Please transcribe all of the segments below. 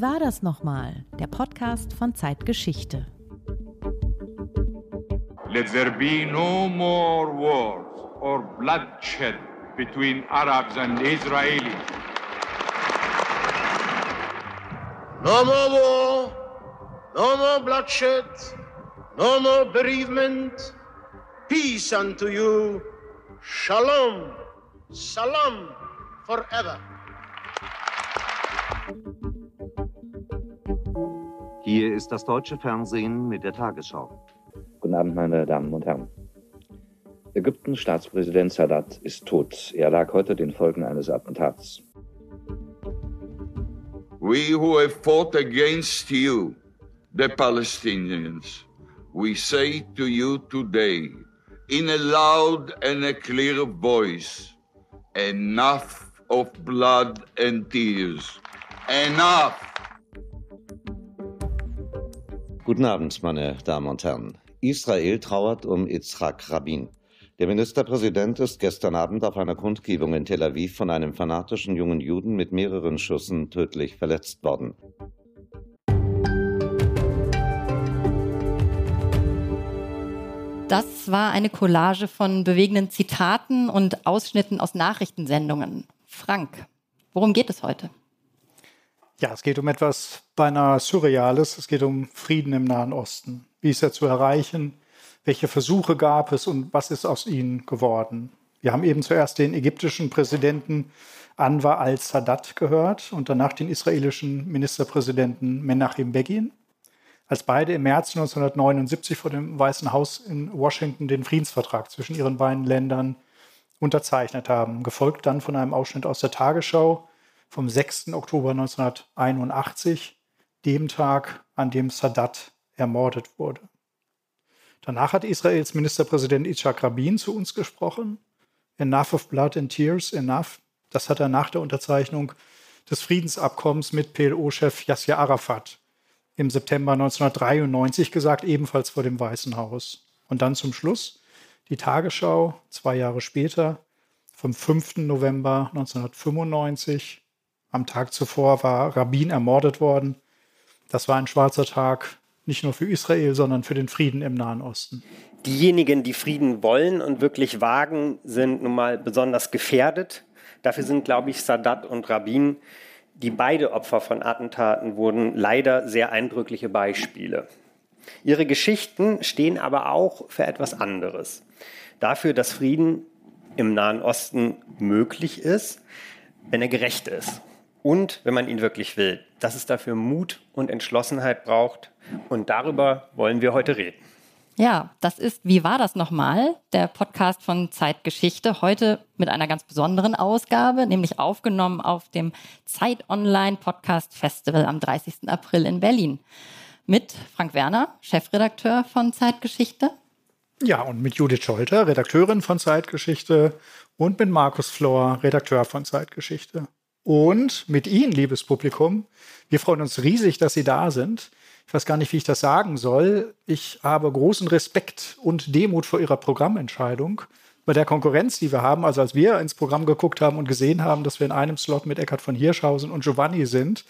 Wie war das nochmal? Der Podcast von Zeitgeschichte. Let there be no more wars or bloodshed between Arabs and Israelis. No more war, no more bloodshed, no more bereavement. Peace unto you. Shalom, salam forever. Hier ist das deutsche Fernsehen mit der Tagesschau. Guten Abend, meine Damen und Herren. Ägyptens Staatspräsident Sadat ist tot. Er lag heute den Folgen eines Attentats. We who have fought against you, the Palestinians, we say to you today, in a loud and a clear voice, enough of blood and tears. Enough! Guten Abend, meine Damen und Herren. Israel trauert um Yitzhak Rabin. Der Ministerpräsident ist gestern Abend auf einer Kundgebung in Tel Aviv von einem fanatischen jungen Juden mit mehreren Schüssen tödlich verletzt worden. Das war eine Collage von bewegenden Zitaten und Ausschnitten aus Nachrichtensendungen. Frank, worum geht es heute? Ja, es geht um etwas beinahe Surreales. Es geht um Frieden im Nahen Osten. Wie ist er zu erreichen? Welche Versuche gab es und was ist aus ihnen geworden? Wir haben eben zuerst den ägyptischen Präsidenten Anwar al-Sadat gehört und danach den israelischen Ministerpräsidenten Menachem Begin als beide im März 1979 vor dem Weißen Haus in Washington den Friedensvertrag zwischen ihren beiden Ländern unterzeichnet haben. Gefolgt dann von einem Ausschnitt aus der Tagesschau vom 6. Oktober 1981, dem Tag, an dem Sadat ermordet wurde. Danach hat Israels Ministerpräsident Yitzhak Rabin zu uns gesprochen. Enough of blood and tears, enough. Das hat er nach der Unterzeichnung des Friedensabkommens mit PLO-Chef Yasser Arafat im September 1993 gesagt, ebenfalls vor dem Weißen Haus. Und dann zum Schluss die Tagesschau, zwei Jahre später, vom 5. November 1995. Am Tag zuvor war Rabin ermordet worden. Das war ein schwarzer Tag, nicht nur für Israel, sondern für den Frieden im Nahen Osten. Diejenigen, die Frieden wollen und wirklich wagen, sind nun mal besonders gefährdet. Dafür sind, glaube ich, Sadat und Rabin die beide Opfer von Attentaten wurden, leider sehr eindrückliche Beispiele. Ihre Geschichten stehen aber auch für etwas anderes. Dafür, dass Frieden im Nahen Osten möglich ist, wenn er gerecht ist und wenn man ihn wirklich will. Dass es dafür Mut und Entschlossenheit braucht. Und darüber wollen wir heute reden. Ja, das ist Wie war das nochmal? Der Podcast von Zeitgeschichte. Heute mit einer ganz besonderen Ausgabe, nämlich aufgenommen auf dem Zeit Online Podcast Festival am 30. April in Berlin. Mit Frank Werner, Chefredakteur von Zeitgeschichte. Ja, und mit Judith Scholter, Redakteurin von Zeitgeschichte. Und mit Markus Flor, Redakteur von Zeitgeschichte. Und mit Ihnen, liebes Publikum. Wir freuen uns riesig, dass Sie da sind ich weiß gar nicht, wie ich das sagen soll. Ich habe großen Respekt und Demut vor ihrer Programmentscheidung. Bei der Konkurrenz, die wir haben, also als wir ins Programm geguckt haben und gesehen haben, dass wir in einem Slot mit Eckhard von Hirschhausen und Giovanni sind,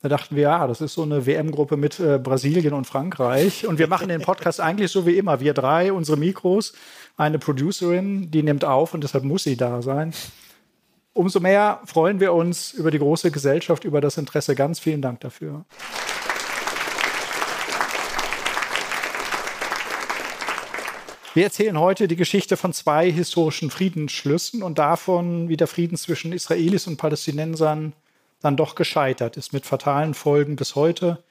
da dachten wir, ja, das ist so eine WM-Gruppe mit äh, Brasilien und Frankreich. Und wir machen den Podcast eigentlich so wie immer. Wir drei, unsere Mikros, eine Producerin, die nimmt auf und deshalb muss sie da sein. Umso mehr freuen wir uns über die große Gesellschaft, über das Interesse. Ganz vielen Dank dafür. Wir erzählen heute die Geschichte von zwei historischen Friedensschlüssen und davon, wie der Frieden zwischen Israelis und Palästinensern dann doch gescheitert ist, mit fatalen Folgen bis heute,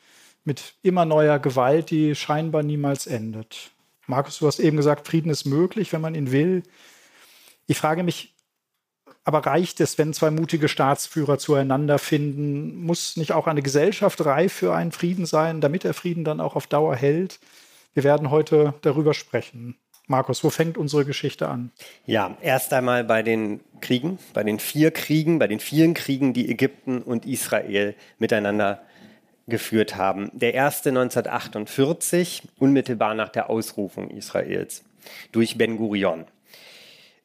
mit immer neuer Gewalt, die scheinbar niemals endet. Markus, du hast eben gesagt, Frieden ist möglich, wenn man ihn will. Ich frage mich, aber reicht es, wenn zwei mutige Staatsführer zueinander finden? Muss nicht auch eine Gesellschaft reif für einen Frieden sein, damit der Frieden dann auch auf Dauer hält? Wir werden heute darüber sprechen. Markus, wo fängt unsere Geschichte an? Ja, erst einmal bei den Kriegen, bei den vier Kriegen, bei den vielen Kriegen, die Ägypten und Israel miteinander geführt haben. Der erste 1948, unmittelbar nach der Ausrufung Israels durch Ben Gurion.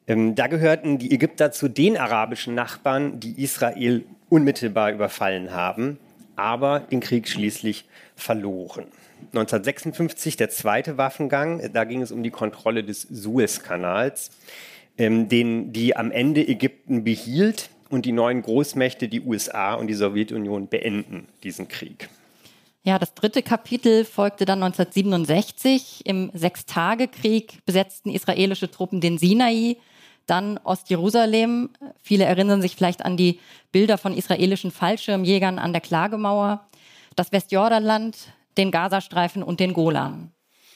Ähm, da gehörten die Ägypter zu den arabischen Nachbarn, die Israel unmittelbar überfallen haben. aber den Krieg schließlich verloren. 1956 der zweite Waffengang, da ging es um die Kontrolle des Suezkanals, ähm, den die am Ende Ägypten behielt und die neuen Großmächte, die USA und die Sowjetunion, beenden diesen Krieg. Ja, das dritte Kapitel folgte dann 1967. Im Sechstagekrieg besetzten israelische Truppen den Sinai, dann Ostjerusalem. Viele erinnern sich vielleicht an die Bilder von israelischen Fallschirmjägern an der Klagemauer. Das Westjordanland, den Gazastreifen und den Golan.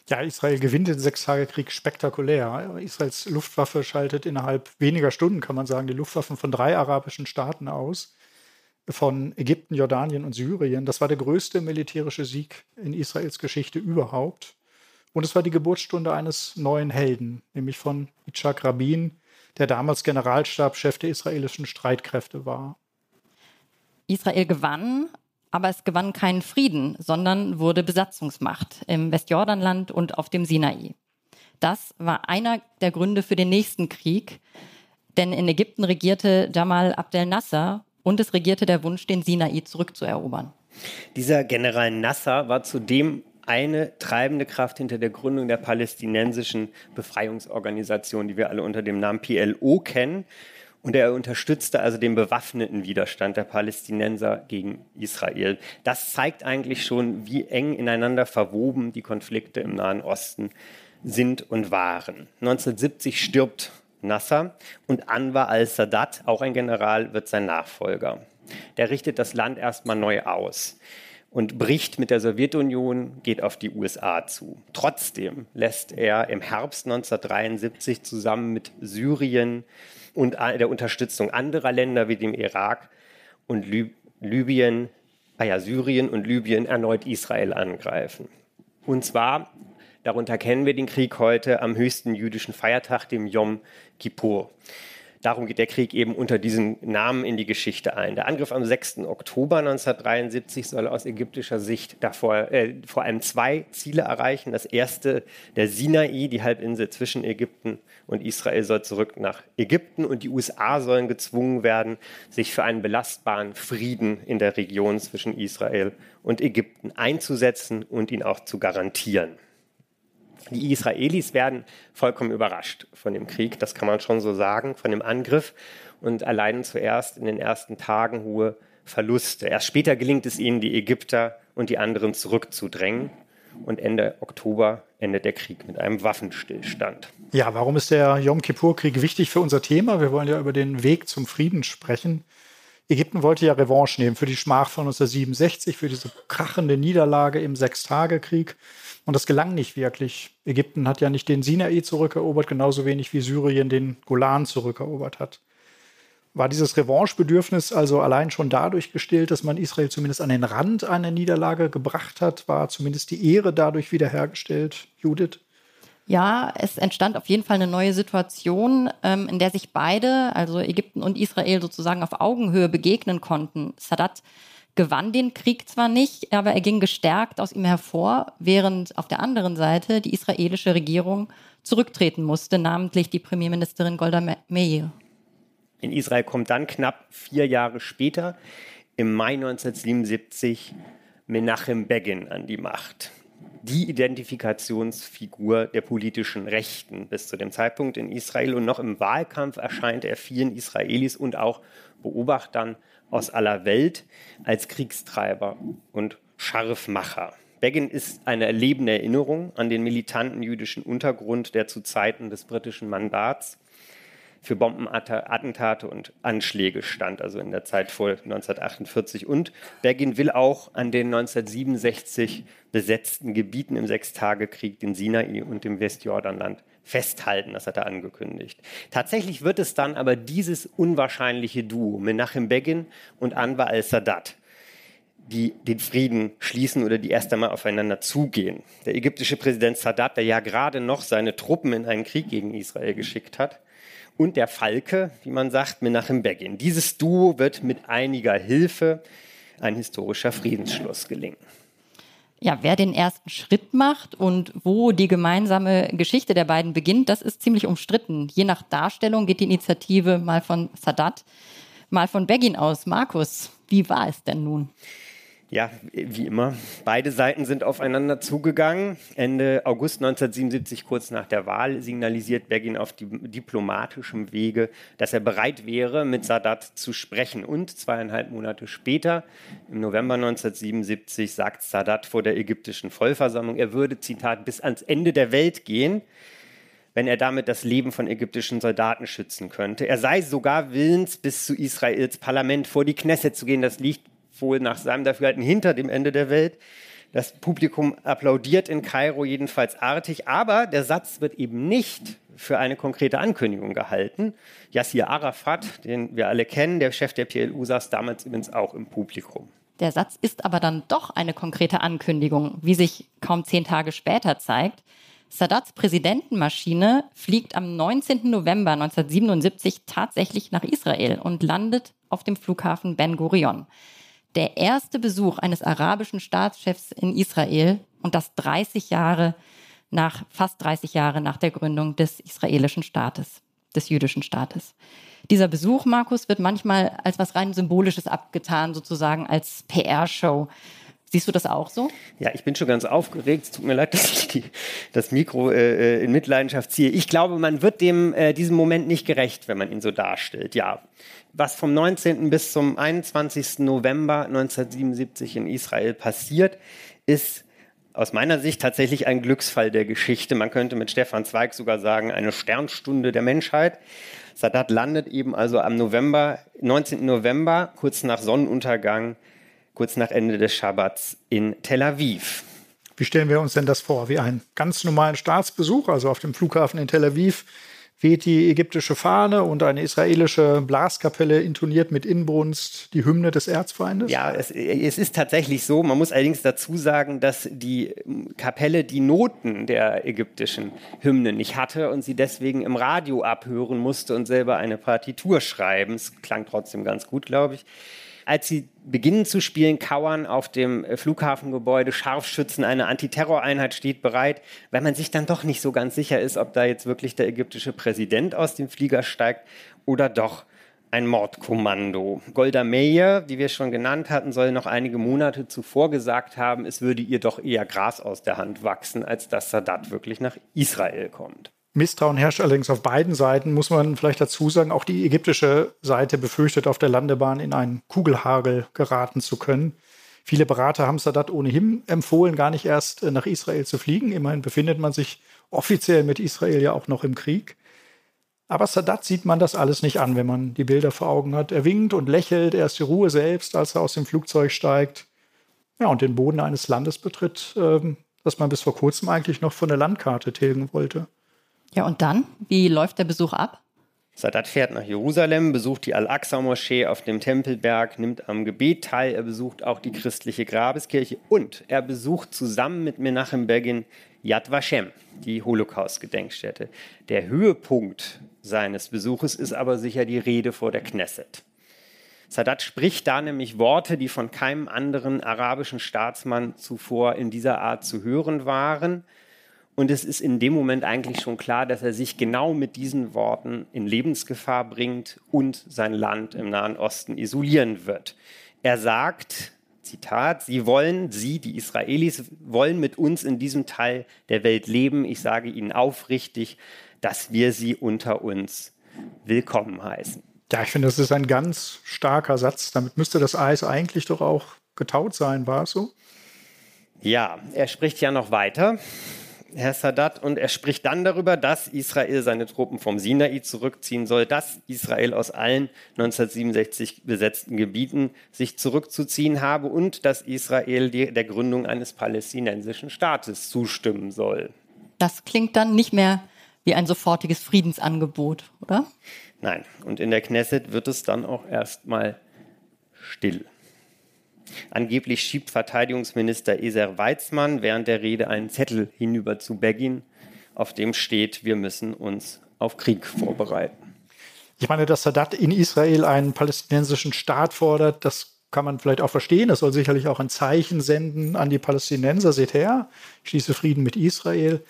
Ja, Israel gewinnt den Sechstagekrieg spektakulär. Israels Luftwaffe schaltet innerhalb weniger Stunden, kann man sagen, die Luftwaffen von drei arabischen Staaten aus, von Ägypten, Jordanien und Syrien. Das war der größte militärische Sieg in Israels Geschichte überhaupt. Und es war die Geburtsstunde eines neuen Helden, nämlich von Yitzhak Rabin, der damals Generalstabschef der israelischen Streitkräfte war. Israel gewann, aber es gewann keinen Frieden, sondern wurde Besatzungsmacht im Westjordanland und auf dem Sinai. Das war einer der Gründe für den nächsten Krieg, denn in Ägypten regierte Jamal Abdel Nasser und es regierte der Wunsch, den Sinai zurückzuerobern. Dieser General Nasser war zudem eine treibende Kraft hinter der Gründung der palästinensischen Befreiungsorganisation, die wir alle unter dem Namen PLO kennen. Und er unterstützte also den bewaffneten Widerstand der Palästinenser gegen Israel. Das zeigt eigentlich schon, wie eng ineinander verwoben die Konflikte im Nahen Osten sind und waren. 1970 stirbt Nasser und Anwar al-Sadat, auch ein General, wird sein Nachfolger. Der richtet das Land erstmal neu aus und bricht mit der Sowjetunion, geht auf die USA zu. Trotzdem lässt er im Herbst 1973 zusammen mit Syrien und der Unterstützung anderer Länder wie dem Irak und Lib Libyen, ah ja, Syrien und Libyen erneut Israel angreifen. Und zwar, darunter kennen wir den Krieg heute, am höchsten jüdischen Feiertag, dem Yom Kippur. Darum geht der Krieg eben unter diesem Namen in die Geschichte ein. Der Angriff am 6. Oktober 1973 soll aus ägyptischer Sicht davor, äh, vor allem zwei Ziele erreichen. Das erste, der Sinai, die Halbinsel zwischen Ägypten und Israel, soll zurück nach Ägypten und die USA sollen gezwungen werden, sich für einen belastbaren Frieden in der Region zwischen Israel und Ägypten einzusetzen und ihn auch zu garantieren. Die Israelis werden vollkommen überrascht von dem Krieg, das kann man schon so sagen, von dem Angriff und erleiden zuerst in den ersten Tagen hohe Verluste. Erst später gelingt es ihnen, die Ägypter und die anderen zurückzudrängen. Und Ende Oktober endet der Krieg mit einem Waffenstillstand. Ja, warum ist der Yom Kippur-Krieg wichtig für unser Thema? Wir wollen ja über den Weg zum Frieden sprechen. Ägypten wollte ja Revanche nehmen für die Schmach von 1967, für diese krachende Niederlage im Sechstagekrieg. Und das gelang nicht wirklich. Ägypten hat ja nicht den Sinai zurückerobert, genauso wenig wie Syrien den Golan zurückerobert hat. War dieses Revanchebedürfnis also allein schon dadurch gestillt, dass man Israel zumindest an den Rand einer Niederlage gebracht hat? War zumindest die Ehre dadurch wiederhergestellt? Judith? Ja, es entstand auf jeden Fall eine neue Situation, ähm, in der sich beide, also Ägypten und Israel, sozusagen auf Augenhöhe begegnen konnten. Sadat gewann den Krieg zwar nicht, aber er ging gestärkt aus ihm hervor, während auf der anderen Seite die israelische Regierung zurücktreten musste, namentlich die Premierministerin Golda Meir. In Israel kommt dann knapp vier Jahre später, im Mai 1977, Menachem Begin an die Macht. Die Identifikationsfigur der politischen Rechten bis zu dem Zeitpunkt in Israel und noch im Wahlkampf erscheint er vielen Israelis und auch Beobachtern aus aller Welt als Kriegstreiber und Scharfmacher. Begin ist eine lebende Erinnerung an den militanten jüdischen Untergrund, der zu Zeiten des britischen Mandats für Bombenattentate und Anschläge stand, also in der Zeit vor 1948. Und Begin will auch an den 1967 besetzten Gebieten im Sechstagekrieg, den Sinai und dem Westjordanland, festhalten. Das hat er angekündigt. Tatsächlich wird es dann aber dieses unwahrscheinliche Duo, Menachem Begin und Anwar al-Sadat, die den Frieden schließen oder die erst einmal aufeinander zugehen. Der ägyptische Präsident Sadat, der ja gerade noch seine Truppen in einen Krieg gegen Israel geschickt hat, und der Falke, wie man sagt, Menachem Begin. Dieses Duo wird mit einiger Hilfe ein historischer Friedensschluss gelingen ja, wer den ersten Schritt macht und wo die gemeinsame Geschichte der beiden beginnt, das ist ziemlich umstritten. Je nach Darstellung geht die Initiative mal von Sadat, mal von Begin aus. Markus, wie war es denn nun? Ja, wie immer. Beide Seiten sind aufeinander zugegangen. Ende August 1977, kurz nach der Wahl, signalisiert Begin auf diplomatischem Wege, dass er bereit wäre, mit Sadat zu sprechen. Und zweieinhalb Monate später, im November 1977, sagt Sadat vor der ägyptischen Vollversammlung, er würde, Zitat, bis ans Ende der Welt gehen wenn er damit das Leben von ägyptischen Soldaten schützen könnte. Er sei sogar willens, bis zu Israels Parlament vor die Knesset zu gehen. Das liegt wohl nach seinem Dafürhalten hinter dem Ende der Welt. Das Publikum applaudiert in Kairo jedenfalls artig, aber der Satz wird eben nicht für eine konkrete Ankündigung gehalten. Yassir Arafat, den wir alle kennen, der Chef der PLU, saß damals übrigens auch im Publikum. Der Satz ist aber dann doch eine konkrete Ankündigung, wie sich kaum zehn Tage später zeigt. Sadats Präsidentenmaschine fliegt am 19. November 1977 tatsächlich nach Israel und landet auf dem Flughafen Ben Gurion der erste Besuch eines arabischen Staatschefs in Israel und das 30 Jahre nach, fast 30 Jahre nach der Gründung des israelischen Staates, des jüdischen Staates. Dieser Besuch, Markus, wird manchmal als was rein Symbolisches abgetan, sozusagen als PR-Show. Siehst du das auch so? Ja, ich bin schon ganz aufgeregt. Es tut mir leid, dass ich die, das Mikro äh, äh in Mitleidenschaft ziehe. Ich glaube, man wird dem äh, diesem Moment nicht gerecht, wenn man ihn so darstellt. Ja, was vom 19. bis zum 21. November 1977 in Israel passiert, ist aus meiner Sicht tatsächlich ein Glücksfall der Geschichte. Man könnte mit Stefan Zweig sogar sagen, eine Sternstunde der Menschheit. Sadat landet eben also am November, 19. November, kurz nach Sonnenuntergang kurz nach Ende des Schabbats in Tel Aviv. Wie stellen wir uns denn das vor? Wie einen ganz normalen Staatsbesuch, also auf dem Flughafen in Tel Aviv, weht die ägyptische Fahne und eine israelische Blaskapelle intoniert mit Inbrunst die Hymne des Erzfeindes? Ja, es, es, ist tatsächlich so. Man muss allerdings dazu sagen, dass die Kapelle die Noten der ägyptischen Hymne nicht hatte und sie deswegen im Radio abhören musste und selber eine Partitur schreiben. Es klang trotzdem ganz gut, glaube ich als sie beginnen zu spielen, kauern auf dem äh, Flughafengebäude Scharfschützen, eine Antiterroreinheit steht bereit, weil man sich dann doch nicht so ganz sicher ist, ob da jetzt wirklich der ägyptische Präsident aus dem Flieger steigt oder doch ein Mordkommando. Golda Meir, die wir schon genannt hatten, soll noch einige Monate zuvor gesagt haben, es würde ihr doch eher Gras aus der Hand wachsen, als dass Sadat wirklich nach Israel kommt. Misstrauen herrscht allerdings auf beiden Seiten, muss man vielleicht dazu sagen. Auch die ägyptische Seite befürchtet, auf der Landebahn in einen Kugelhagel geraten zu können. Viele Berater haben Sadat ohnehin empfohlen, gar nicht erst äh, nach Israel zu fliegen. Immerhin befindet man sich offiziell mit Israel ja auch noch im Krieg. Aber Sadat sieht man das alles nicht an, wenn man die Bilder vor Augen hat. Er winkt und lächelt, er ist die Ruhe selbst, als er aus dem Flugzeug steigt. Ja, und den Boden eines Landes betritt, ähm, das man bis vor kurzem eigentlich noch von der Landkarte tilgen wollte. Ja, und dann? Wie läuft der Besuch ab? Sadat fährt nach Jerusalem, besucht die Al-Aqsa-Moschee auf dem Tempelberg, nimmt am Gebet teil, er besucht auch die christliche Grabeskirche und er besucht zusammen mit Menachem Begin Yad Vashem, die Holocaust-Gedenkstätte. Der Höhepunkt seines Besuches ist aber sicher die Rede vor der Knesset. Sadat spricht da nämlich Worte, die von keinem anderen arabischen Staatsmann zuvor in dieser Art zu hören waren. Und es ist in dem Moment eigentlich schon klar, dass er sich genau mit diesen Worten in Lebensgefahr bringt und sein Land im Nahen Osten isolieren wird. Er sagt, Zitat, Sie wollen, Sie, die Israelis, wollen mit uns in diesem Teil der Welt leben. Ich sage Ihnen aufrichtig, dass wir Sie unter uns willkommen heißen. Ja, ich finde, das ist ein ganz starker Satz. Damit müsste das Eis eigentlich doch auch getaut sein, war es so? Ja, er spricht ja noch weiter. Herr Sadat, und er spricht dann darüber, dass Israel seine Truppen vom Sinai zurückziehen soll, dass Israel aus allen 1967 besetzten Gebieten sich zurückzuziehen habe und dass Israel der Gründung eines palästinensischen Staates zustimmen soll. Das klingt dann nicht mehr wie ein sofortiges Friedensangebot, oder? Nein, und in der Knesset wird es dann auch erstmal still. Angeblich schiebt Verteidigungsminister Eser Weizmann während der Rede einen Zettel hinüber zu Begin, auf dem steht, wir müssen uns auf Krieg vorbereiten. Ich meine, dass Sadat in Israel einen palästinensischen Staat fordert, das kann man vielleicht auch verstehen. Das soll sicherlich auch ein Zeichen senden an die Palästinenser. Seht her, ich schließe Frieden mit Israel.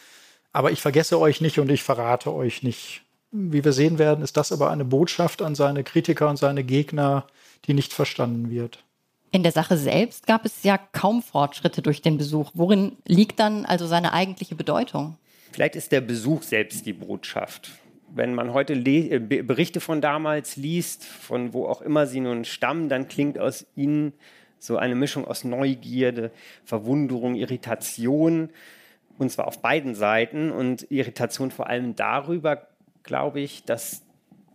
Aber ich vergesse euch nicht und ich verrate euch nicht. Wie wir sehen werden, ist das aber eine Botschaft an seine Kritiker und seine Gegner, die nicht verstanden wird. In der Sache selbst gab es ja kaum Fortschritte durch den Besuch. Worin liegt dann also seine eigentliche Bedeutung? Vielleicht ist der Besuch selbst die Botschaft. Wenn man heute äh, Berichte von damals liest, von wo auch immer sie nun stammen, dann klingt aus ihnen so eine Mischung aus Neugierde, Verwunderung, Irritation, und zwar auf beiden Seiten. Und Irritation vor allem darüber, glaube ich, dass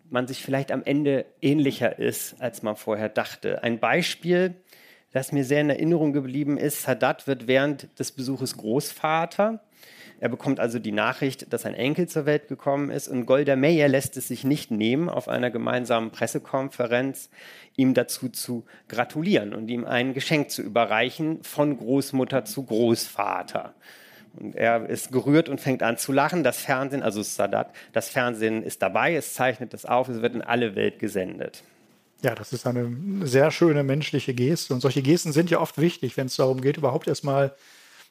man sich vielleicht am Ende ähnlicher ist, als man vorher dachte. Ein Beispiel, das mir sehr in Erinnerung geblieben ist, Sadat wird während des Besuches Großvater. Er bekommt also die Nachricht, dass ein Enkel zur Welt gekommen ist und Golda Meir lässt es sich nicht nehmen, auf einer gemeinsamen Pressekonferenz ihm dazu zu gratulieren und ihm ein Geschenk zu überreichen von Großmutter zu Großvater. Und er ist gerührt und fängt an zu lachen. Das Fernsehen, also Sadat, das Fernsehen ist dabei, es zeichnet es auf, es wird in alle Welt gesendet. Ja, das ist eine sehr schöne menschliche Geste. Und solche Gesten sind ja oft wichtig, wenn es darum geht, überhaupt erstmal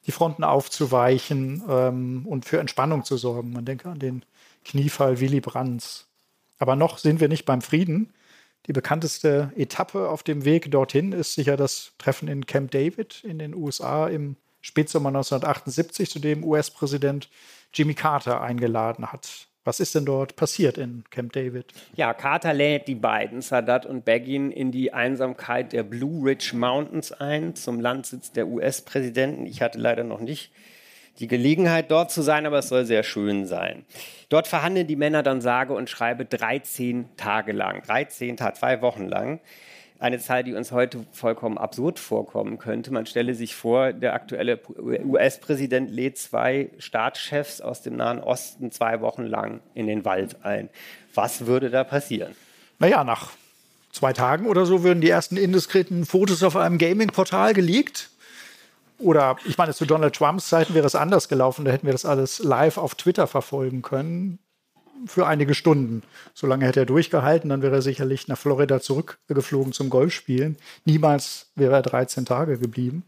die Fronten aufzuweichen ähm, und für Entspannung zu sorgen. Man denke an den Kniefall Willy Brandts. Aber noch sind wir nicht beim Frieden. Die bekannteste Etappe auf dem Weg dorthin ist sicher das Treffen in Camp David in den USA im Spätsommer 1978, zu dem US-Präsident Jimmy Carter eingeladen hat. Was ist denn dort passiert in Camp David? Ja, Carter lädt die beiden, Sadat und Begin, in die Einsamkeit der Blue Ridge Mountains ein, zum Landsitz der US-Präsidenten. Ich hatte leider noch nicht die Gelegenheit, dort zu sein, aber es soll sehr schön sein. Dort verhandeln die Männer dann sage und schreibe 13 Tage lang, 13 Tage, zwei Wochen lang eine Zahl, die uns heute vollkommen absurd vorkommen könnte. Man stelle sich vor, der aktuelle US-Präsident lädt zwei Staatschefs aus dem Nahen Osten zwei Wochen lang in den Wald ein. Was würde da passieren? Naja, nach zwei Tagen oder so würden die ersten indiskreten Fotos auf einem Gaming-Portal geleakt. Oder ich meine, zu Donald Trumps Zeiten wäre es anders gelaufen. Da hätten wir das alles live auf Twitter verfolgen können für einige Stunden. Solange hätte er durchgehalten, dann wäre er sicherlich nach Florida zurückgeflogen zum Golfspielen. Niemals wäre er 13 Tage geblieben.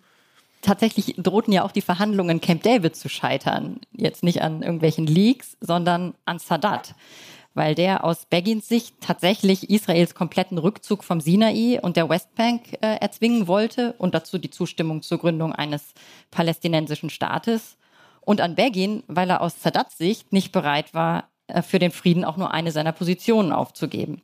Tatsächlich drohten ja auch die Verhandlungen Camp David zu scheitern. Jetzt nicht an irgendwelchen Leaks, sondern an Sadat. Weil der aus Begins Sicht tatsächlich Israels kompletten Rückzug vom Sinai und der Westbank äh, erzwingen wollte und dazu die Zustimmung zur Gründung eines palästinensischen Staates. Und an Begin, weil er aus Sadats Sicht nicht bereit war, für den Frieden auch nur eine seiner Positionen aufzugeben.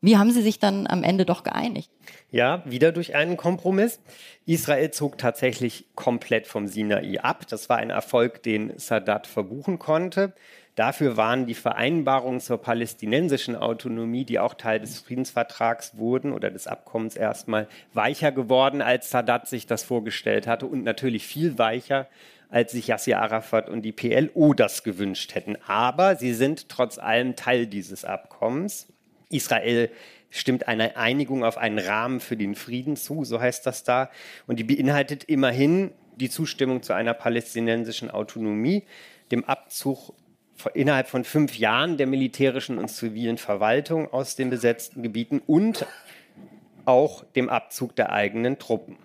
Wie haben Sie sich dann am Ende doch geeinigt? Ja, wieder durch einen Kompromiss. Israel zog tatsächlich komplett vom Sinai ab. Das war ein Erfolg, den Sadat verbuchen konnte. Dafür waren die Vereinbarungen zur palästinensischen Autonomie, die auch Teil des Friedensvertrags wurden oder des Abkommens erstmal weicher geworden, als Sadat sich das vorgestellt hatte und natürlich viel weicher als sich Yassir Arafat und die PLO das gewünscht hätten. Aber sie sind trotz allem Teil dieses Abkommens. Israel stimmt eine Einigung auf einen Rahmen für den Frieden zu, so heißt das da. Und die beinhaltet immerhin die Zustimmung zu einer palästinensischen Autonomie, dem Abzug innerhalb von fünf Jahren der militärischen und zivilen Verwaltung aus den besetzten Gebieten und auch dem Abzug der eigenen Truppen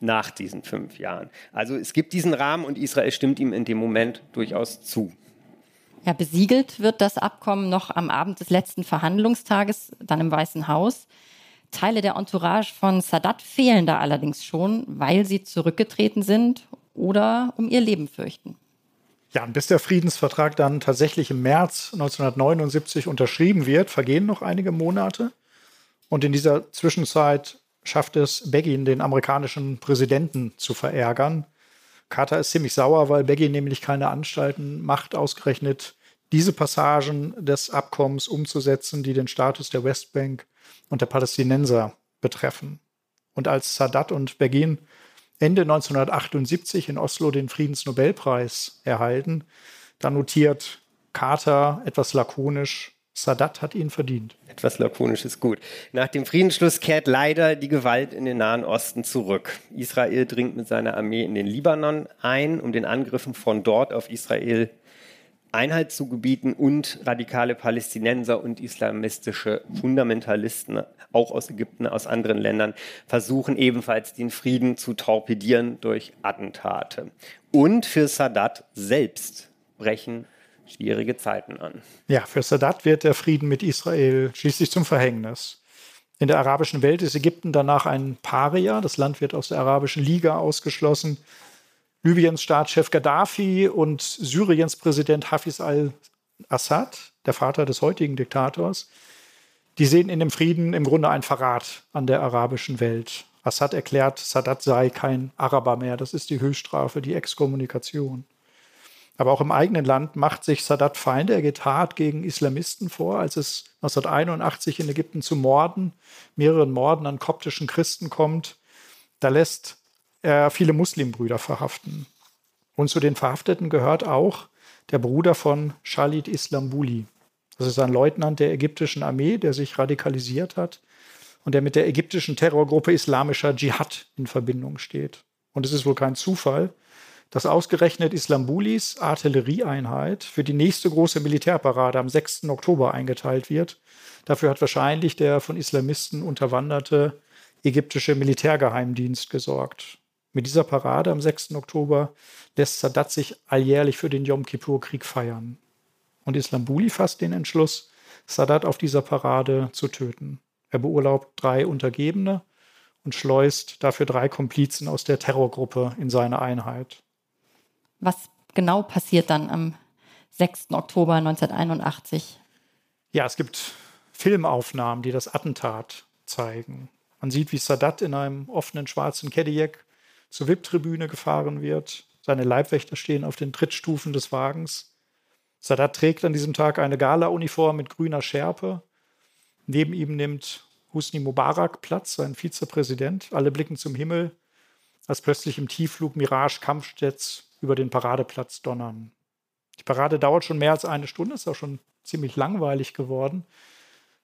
nach diesen fünf Jahren. Also es gibt diesen Rahmen und Israel stimmt ihm in dem Moment durchaus zu. Ja, besiegelt wird das Abkommen noch am Abend des letzten Verhandlungstages, dann im Weißen Haus. Teile der Entourage von Sadat fehlen da allerdings schon, weil sie zurückgetreten sind oder um ihr Leben fürchten. Ja, und bis der Friedensvertrag dann tatsächlich im März 1979 unterschrieben wird, vergehen noch einige Monate. Und in dieser Zwischenzeit schafft es Begin, den amerikanischen Präsidenten zu verärgern. Carter ist ziemlich sauer, weil Begin nämlich keine Anstalten macht, ausgerechnet diese Passagen des Abkommens umzusetzen, die den Status der Westbank und der Palästinenser betreffen. Und als Sadat und Begin Ende 1978 in Oslo den Friedensnobelpreis erhalten, da notiert Carter etwas lakonisch, Sadat hat ihn verdient. Etwas lakonisch ist gut. Nach dem Friedensschluss kehrt leider die Gewalt in den Nahen Osten zurück. Israel dringt mit seiner Armee in den Libanon ein, um den Angriffen von dort auf Israel Einhalt zu gebieten und radikale Palästinenser und islamistische Fundamentalisten, auch aus Ägypten, aus anderen Ländern, versuchen ebenfalls den Frieden zu torpedieren durch Attentate. Und für Sadat selbst brechen schwierige Zeiten an. Ja, für Sadat wird der Frieden mit Israel schließlich zum Verhängnis. In der arabischen Welt ist Ägypten danach ein Paria. Das Land wird aus der arabischen Liga ausgeschlossen. Libyens Staatschef Gaddafi und Syriens Präsident Hafiz al-Assad, der Vater des heutigen Diktators, die sehen in dem Frieden im Grunde ein Verrat an der arabischen Welt. Assad erklärt, Sadat sei kein Araber mehr. Das ist die Höchststrafe, die Exkommunikation. Aber auch im eigenen Land macht sich Sadat Feinde. Er geht hart gegen Islamisten vor, als es 1981 in Ägypten zu Morden, mehreren Morden an koptischen Christen kommt. Da lässt er viele Muslimbrüder verhaften. Und zu den Verhafteten gehört auch der Bruder von Khalid Islambuli. Das ist ein Leutnant der ägyptischen Armee, der sich radikalisiert hat und der mit der ägyptischen Terrorgruppe Islamischer Dschihad in Verbindung steht. Und es ist wohl kein Zufall, dass ausgerechnet Islambulis Artillerieeinheit für die nächste große Militärparade am 6. Oktober eingeteilt wird. Dafür hat wahrscheinlich der von Islamisten unterwanderte ägyptische Militärgeheimdienst gesorgt. Mit dieser Parade am 6. Oktober lässt Sadat sich alljährlich für den Yom Kippur-Krieg feiern. Und Islambuli fasst den Entschluss, Sadat auf dieser Parade zu töten. Er beurlaubt drei Untergebene und schleust dafür drei Komplizen aus der Terrorgruppe in seine Einheit. Was genau passiert dann am 6. Oktober 1981? Ja, es gibt Filmaufnahmen, die das Attentat zeigen. Man sieht, wie Sadat in einem offenen schwarzen Cadillac zur VIP-Tribüne gefahren wird. Seine Leibwächter stehen auf den Trittstufen des Wagens. Sadat trägt an diesem Tag eine Gala-Uniform mit grüner Schärpe Neben ihm nimmt Husni Mubarak Platz, sein Vizepräsident. Alle blicken zum Himmel, als plötzlich im Tiefflug Mirage Kampfjets über den Paradeplatz donnern. Die Parade dauert schon mehr als eine Stunde, ist auch schon ziemlich langweilig geworden,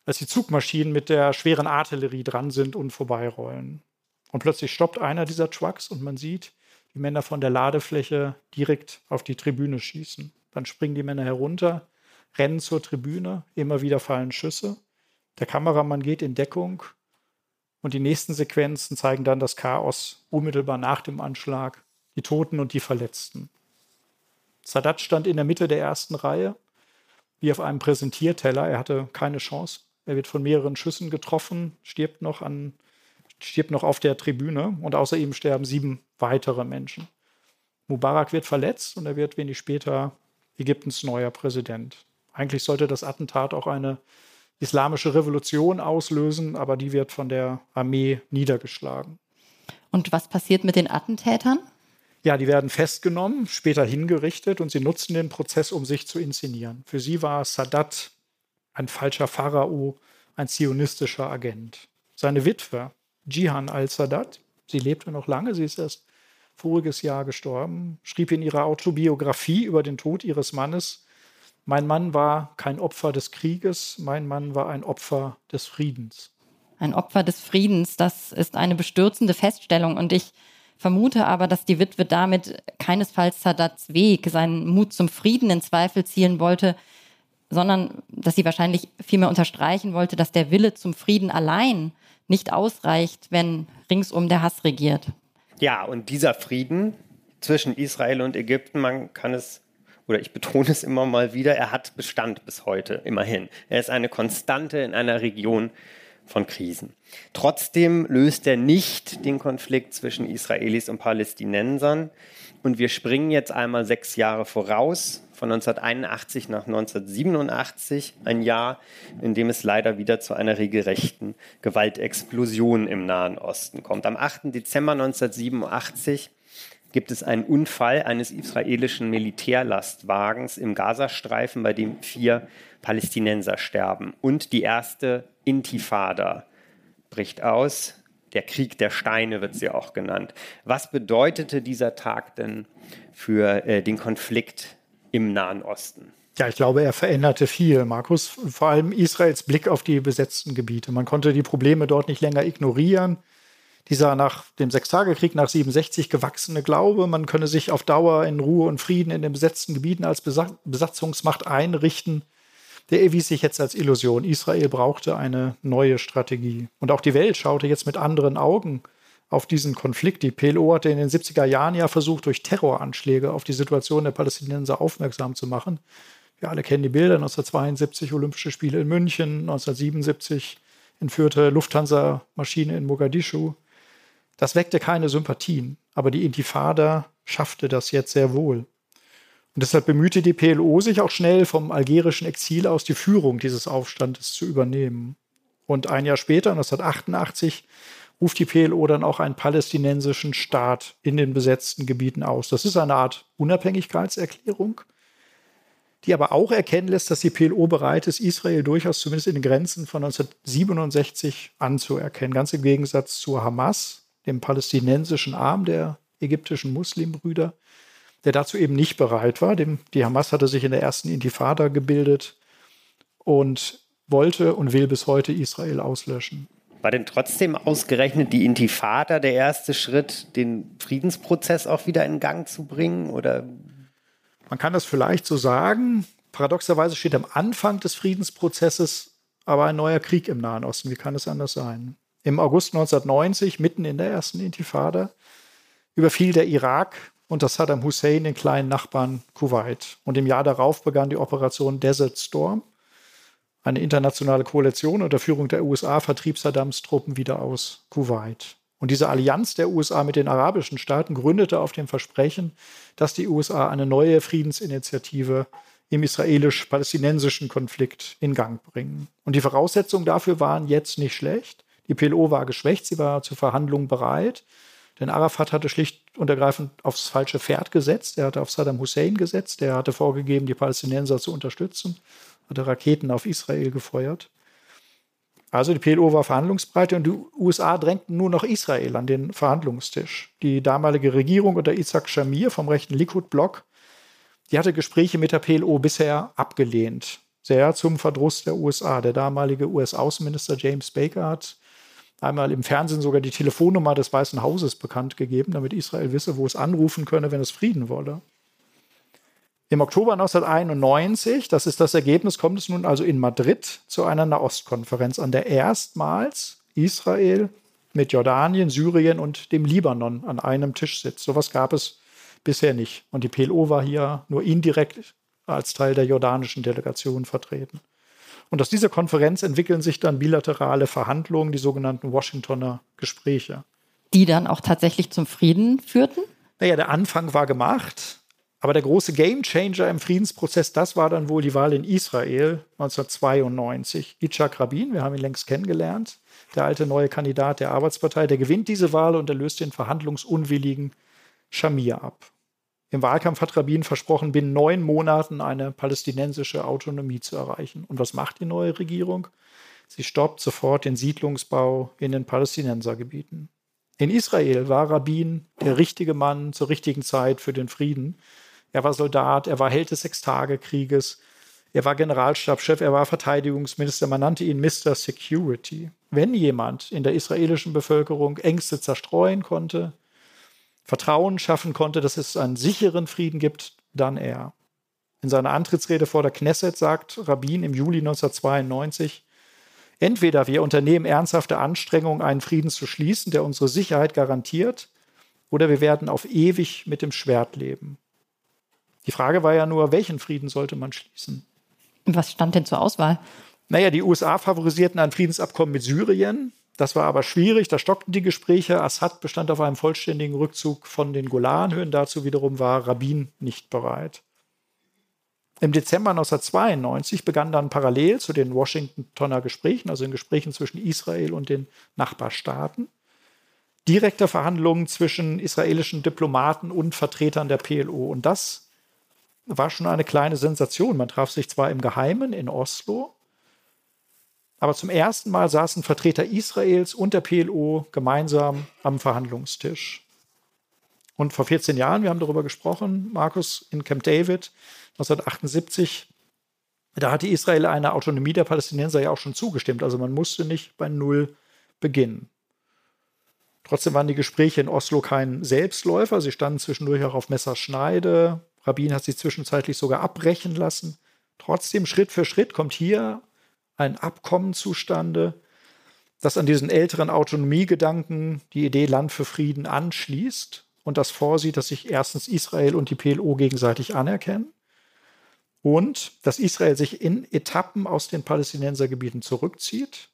als die Zugmaschinen mit der schweren Artillerie dran sind und vorbeirollen. Und plötzlich stoppt einer dieser Trucks und man sieht, wie Männer von der Ladefläche direkt auf die Tribüne schießen. Dann springen die Männer herunter, rennen zur Tribüne, immer wieder fallen Schüsse. Der Kameramann geht in Deckung und die nächsten Sequenzen zeigen dann das Chaos unmittelbar nach dem Anschlag, die Toten und die Verletzten. Sadat stand in der Mitte der ersten Reihe, wie auf einem Präsentierteller. Er hatte keine Chance. Er wird von mehreren Schüssen getroffen, stirbt noch, an, stirbt noch auf der Tribüne und außer ihm sterben sieben weitere Menschen. Mubarak wird verletzt und er wird wenig später Ägyptens neuer Präsident. Eigentlich sollte das Attentat auch eine islamische Revolution auslösen, aber die wird von der Armee niedergeschlagen. Und was passiert mit den Attentätern? Ja, die werden festgenommen, später hingerichtet und sie nutzen den Prozess, um sich zu inszenieren. Für sie war Sadat ein falscher Pharao, ein zionistischer Agent. Seine Witwe, Jihan al-Sadat, sie lebte noch lange, sie ist erst voriges Jahr gestorben, schrieb in ihrer Autobiografie über den Tod ihres Mannes, mein Mann war kein Opfer des Krieges, mein Mann war ein Opfer des Friedens. Ein Opfer des Friedens, das ist eine bestürzende Feststellung und ich vermute aber, dass die Witwe damit keinesfalls Sadats Weg, seinen Mut zum Frieden in Zweifel ziehen wollte, sondern dass sie wahrscheinlich vielmehr unterstreichen wollte, dass der Wille zum Frieden allein nicht ausreicht, wenn ringsum der Hass regiert. Ja, und dieser Frieden zwischen Israel und Ägypten, man kann es oder ich betone es immer mal wieder, er hat Bestand bis heute, immerhin. Er ist eine Konstante in einer Region von Krisen. Trotzdem löst er nicht den Konflikt zwischen Israelis und Palästinensern. Und wir springen jetzt einmal sechs Jahre voraus, von 1981 nach 1987, ein Jahr, in dem es leider wieder zu einer regelrechten Gewaltexplosion im Nahen Osten kommt. Am 8. Dezember 1987 gibt es einen Unfall eines israelischen Militärlastwagens im Gazastreifen, bei dem vier Palästinenser sterben. Und die erste Intifada bricht aus. Der Krieg der Steine wird sie auch genannt. Was bedeutete dieser Tag denn für äh, den Konflikt im Nahen Osten? Ja, ich glaube, er veränderte viel, Markus. Vor allem Israels Blick auf die besetzten Gebiete. Man konnte die Probleme dort nicht länger ignorieren dieser nach dem Sechstagekrieg nach 67 gewachsene Glaube, man könne sich auf Dauer in Ruhe und Frieden in den besetzten Gebieten als Besatzungsmacht einrichten, der erwies sich jetzt als Illusion. Israel brauchte eine neue Strategie. Und auch die Welt schaute jetzt mit anderen Augen auf diesen Konflikt. Die PLO hatte in den 70er Jahren ja versucht, durch Terroranschläge auf die Situation der Palästinenser aufmerksam zu machen. Wir alle kennen die Bilder, 1972 Olympische Spiele in München, 1977 entführte Lufthansa-Maschine in Mogadischu. Das weckte keine Sympathien, aber die Intifada schaffte das jetzt sehr wohl. Und deshalb bemühte die PLO sich auch schnell vom algerischen Exil aus die Führung dieses Aufstandes zu übernehmen. Und ein Jahr später, 1988, ruft die PLO dann auch einen palästinensischen Staat in den besetzten Gebieten aus. Das ist eine Art Unabhängigkeitserklärung, die aber auch erkennen lässt, dass die PLO bereit ist, Israel durchaus zumindest in den Grenzen von 1967 anzuerkennen. Ganz im Gegensatz zur Hamas, dem palästinensischen Arm der ägyptischen Muslimbrüder, der dazu eben nicht bereit war. die Hamas hatte sich in der ersten Intifada gebildet und wollte und will bis heute Israel auslöschen. War denn trotzdem ausgerechnet die Intifada der erste Schritt, den Friedensprozess auch wieder in Gang zu bringen? Oder? Man kann das vielleicht so sagen. Paradoxerweise steht am Anfang des Friedensprozesses aber ein neuer Krieg im Nahen Osten. Wie kann es anders sein? Im August 1990, mitten in der ersten Intifada, überfiel der Irak unter Saddam Hussein den kleinen Nachbarn Kuwait. Und im Jahr darauf begann die Operation Desert Storm. Eine internationale Koalition unter Führung der USA vertrieb Saddams Truppen wieder aus Kuwait. Und diese Allianz der USA mit den arabischen Staaten gründete auf dem Versprechen, dass die USA eine neue Friedensinitiative im israelisch-palästinensischen Konflikt in Gang bringen. Und die Voraussetzungen dafür waren jetzt nicht schlecht. Die PLO war geschwächt, sie war zur Verhandlung bereit. Denn Arafat hatte schlicht und ergreifend aufs falsche Pferd gesetzt. Er hatte auf Saddam Hussein gesetzt. Er hatte vorgegeben, die Palästinenser zu unterstützen hatte Raketen auf Israel gefeuert. Also die PLO war verhandlungsbereit und die USA drängten nur noch Israel an den Verhandlungstisch. Die damalige Regierung unter Isaac Shamir vom rechten Likud-Block, die hatte Gespräche mit der PLO bisher abgelehnt. Sehr zum Verdruss der USA. Der damalige US-Außenminister James Baker hat einmal im Fernsehen sogar die Telefonnummer des Weißen Hauses bekannt gegeben, damit Israel wisse, wo es anrufen könne, wenn es Frieden wolle. Im Oktober 1991, das ist das Ergebnis, kommt es nun also in Madrid zu einer Nahostkonferenz, an der erstmals Israel mit Jordanien, Syrien und dem Libanon an einem Tisch sitzt. Sowas gab es bisher nicht. Und die PLO war hier nur indirekt als Teil der jordanischen Delegation vertreten. Und aus dieser Konferenz entwickeln sich dann bilaterale Verhandlungen, die sogenannten Washingtoner Gespräche. Die dann auch tatsächlich zum Frieden führten? Naja, der Anfang war gemacht. Aber der große Gamechanger im Friedensprozess, das war dann wohl die Wahl in Israel 1992. Yitzhak Rabin, wir haben ihn längst kennengelernt, der alte neue Kandidat der Arbeitspartei, der gewinnt diese Wahl und er löst den verhandlungsunwilligen Shamir ab. Im Wahlkampf hat Rabin versprochen, binnen neun Monaten eine palästinensische Autonomie zu erreichen. Und was macht die neue Regierung? Sie stoppt sofort den Siedlungsbau in den Palästinensergebieten. In Israel war Rabin der richtige Mann zur richtigen Zeit für den Frieden. Er war Soldat, er war Held des Sechstagekrieges, er war Generalstabschef, er war Verteidigungsminister, man nannte ihn Mr. Security. Wenn jemand in der israelischen Bevölkerung Ängste zerstreuen konnte, Vertrauen schaffen konnte, dass es einen sicheren Frieden gibt, dann er. In seiner Antrittsrede vor der Knesset sagt Rabin im Juli 1992, entweder wir unternehmen ernsthafte Anstrengungen, einen Frieden zu schließen, der unsere Sicherheit garantiert, oder wir werden auf ewig mit dem Schwert leben. Die Frage war ja nur, welchen Frieden sollte man schließen? Was stand denn zur Auswahl? Naja, die USA favorisierten ein Friedensabkommen mit Syrien. Das war aber schwierig, da stockten die Gespräche. Assad bestand auf einem vollständigen Rückzug von den Golanhöhen. Dazu wiederum war Rabin nicht bereit. Im Dezember 1992 begann dann parallel zu den Washingtoner Gesprächen, also den Gesprächen zwischen Israel und den Nachbarstaaten, direkte Verhandlungen zwischen israelischen Diplomaten und Vertretern der PLO. Und das war schon eine kleine Sensation. Man traf sich zwar im Geheimen in Oslo, aber zum ersten Mal saßen Vertreter Israels und der PLO gemeinsam am Verhandlungstisch. Und vor 14 Jahren, wir haben darüber gesprochen, Markus, in Camp David 1978, da hatte Israel eine Autonomie der Palästinenser ja auch schon zugestimmt. Also man musste nicht bei Null beginnen. Trotzdem waren die Gespräche in Oslo kein Selbstläufer. Sie standen zwischendurch auch auf Messerschneide. Rabin hat sie zwischenzeitlich sogar abbrechen lassen. Trotzdem, Schritt für Schritt kommt hier ein Abkommen zustande, das an diesen älteren Autonomiegedanken die Idee Land für Frieden anschließt und das vorsieht, dass sich erstens Israel und die PLO gegenseitig anerkennen und dass Israel sich in Etappen aus den Palästinensergebieten zurückzieht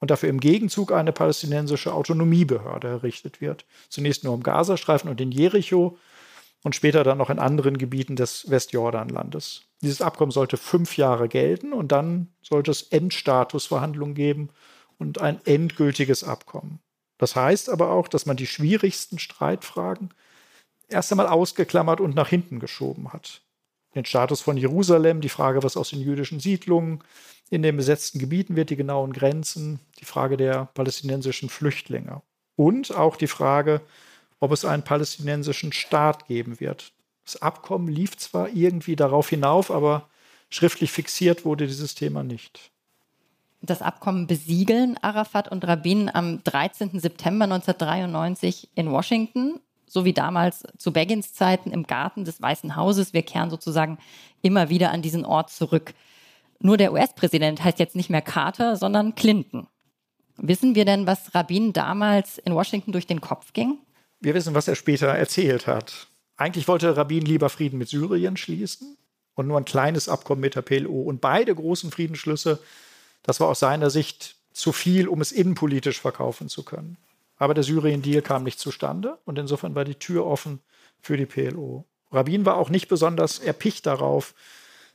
und dafür im Gegenzug eine palästinensische Autonomiebehörde errichtet wird. Zunächst nur im Gazastreifen und in Jericho und später dann noch in anderen Gebieten des Westjordanlandes. Dieses Abkommen sollte fünf Jahre gelten und dann sollte es Endstatusverhandlungen geben und ein endgültiges Abkommen. Das heißt aber auch, dass man die schwierigsten Streitfragen erst einmal ausgeklammert und nach hinten geschoben hat. Den Status von Jerusalem, die Frage, was aus den jüdischen Siedlungen in den besetzten Gebieten wird, die genauen Grenzen, die Frage der palästinensischen Flüchtlinge und auch die Frage, ob es einen palästinensischen Staat geben wird. Das Abkommen lief zwar irgendwie darauf hinauf, aber schriftlich fixiert wurde dieses Thema nicht. Das Abkommen besiegeln Arafat und Rabin am 13. September 1993 in Washington, so wie damals zu Begins Zeiten im Garten des Weißen Hauses. Wir kehren sozusagen immer wieder an diesen Ort zurück. Nur der US-Präsident heißt jetzt nicht mehr Carter, sondern Clinton. Wissen wir denn, was Rabin damals in Washington durch den Kopf ging? Wir wissen, was er später erzählt hat. Eigentlich wollte Rabin lieber Frieden mit Syrien schließen und nur ein kleines Abkommen mit der PLO. Und beide großen Friedensschlüsse, das war aus seiner Sicht zu viel, um es innenpolitisch verkaufen zu können. Aber der Syrien-Deal kam nicht zustande und insofern war die Tür offen für die PLO. Rabin war auch nicht besonders erpicht darauf,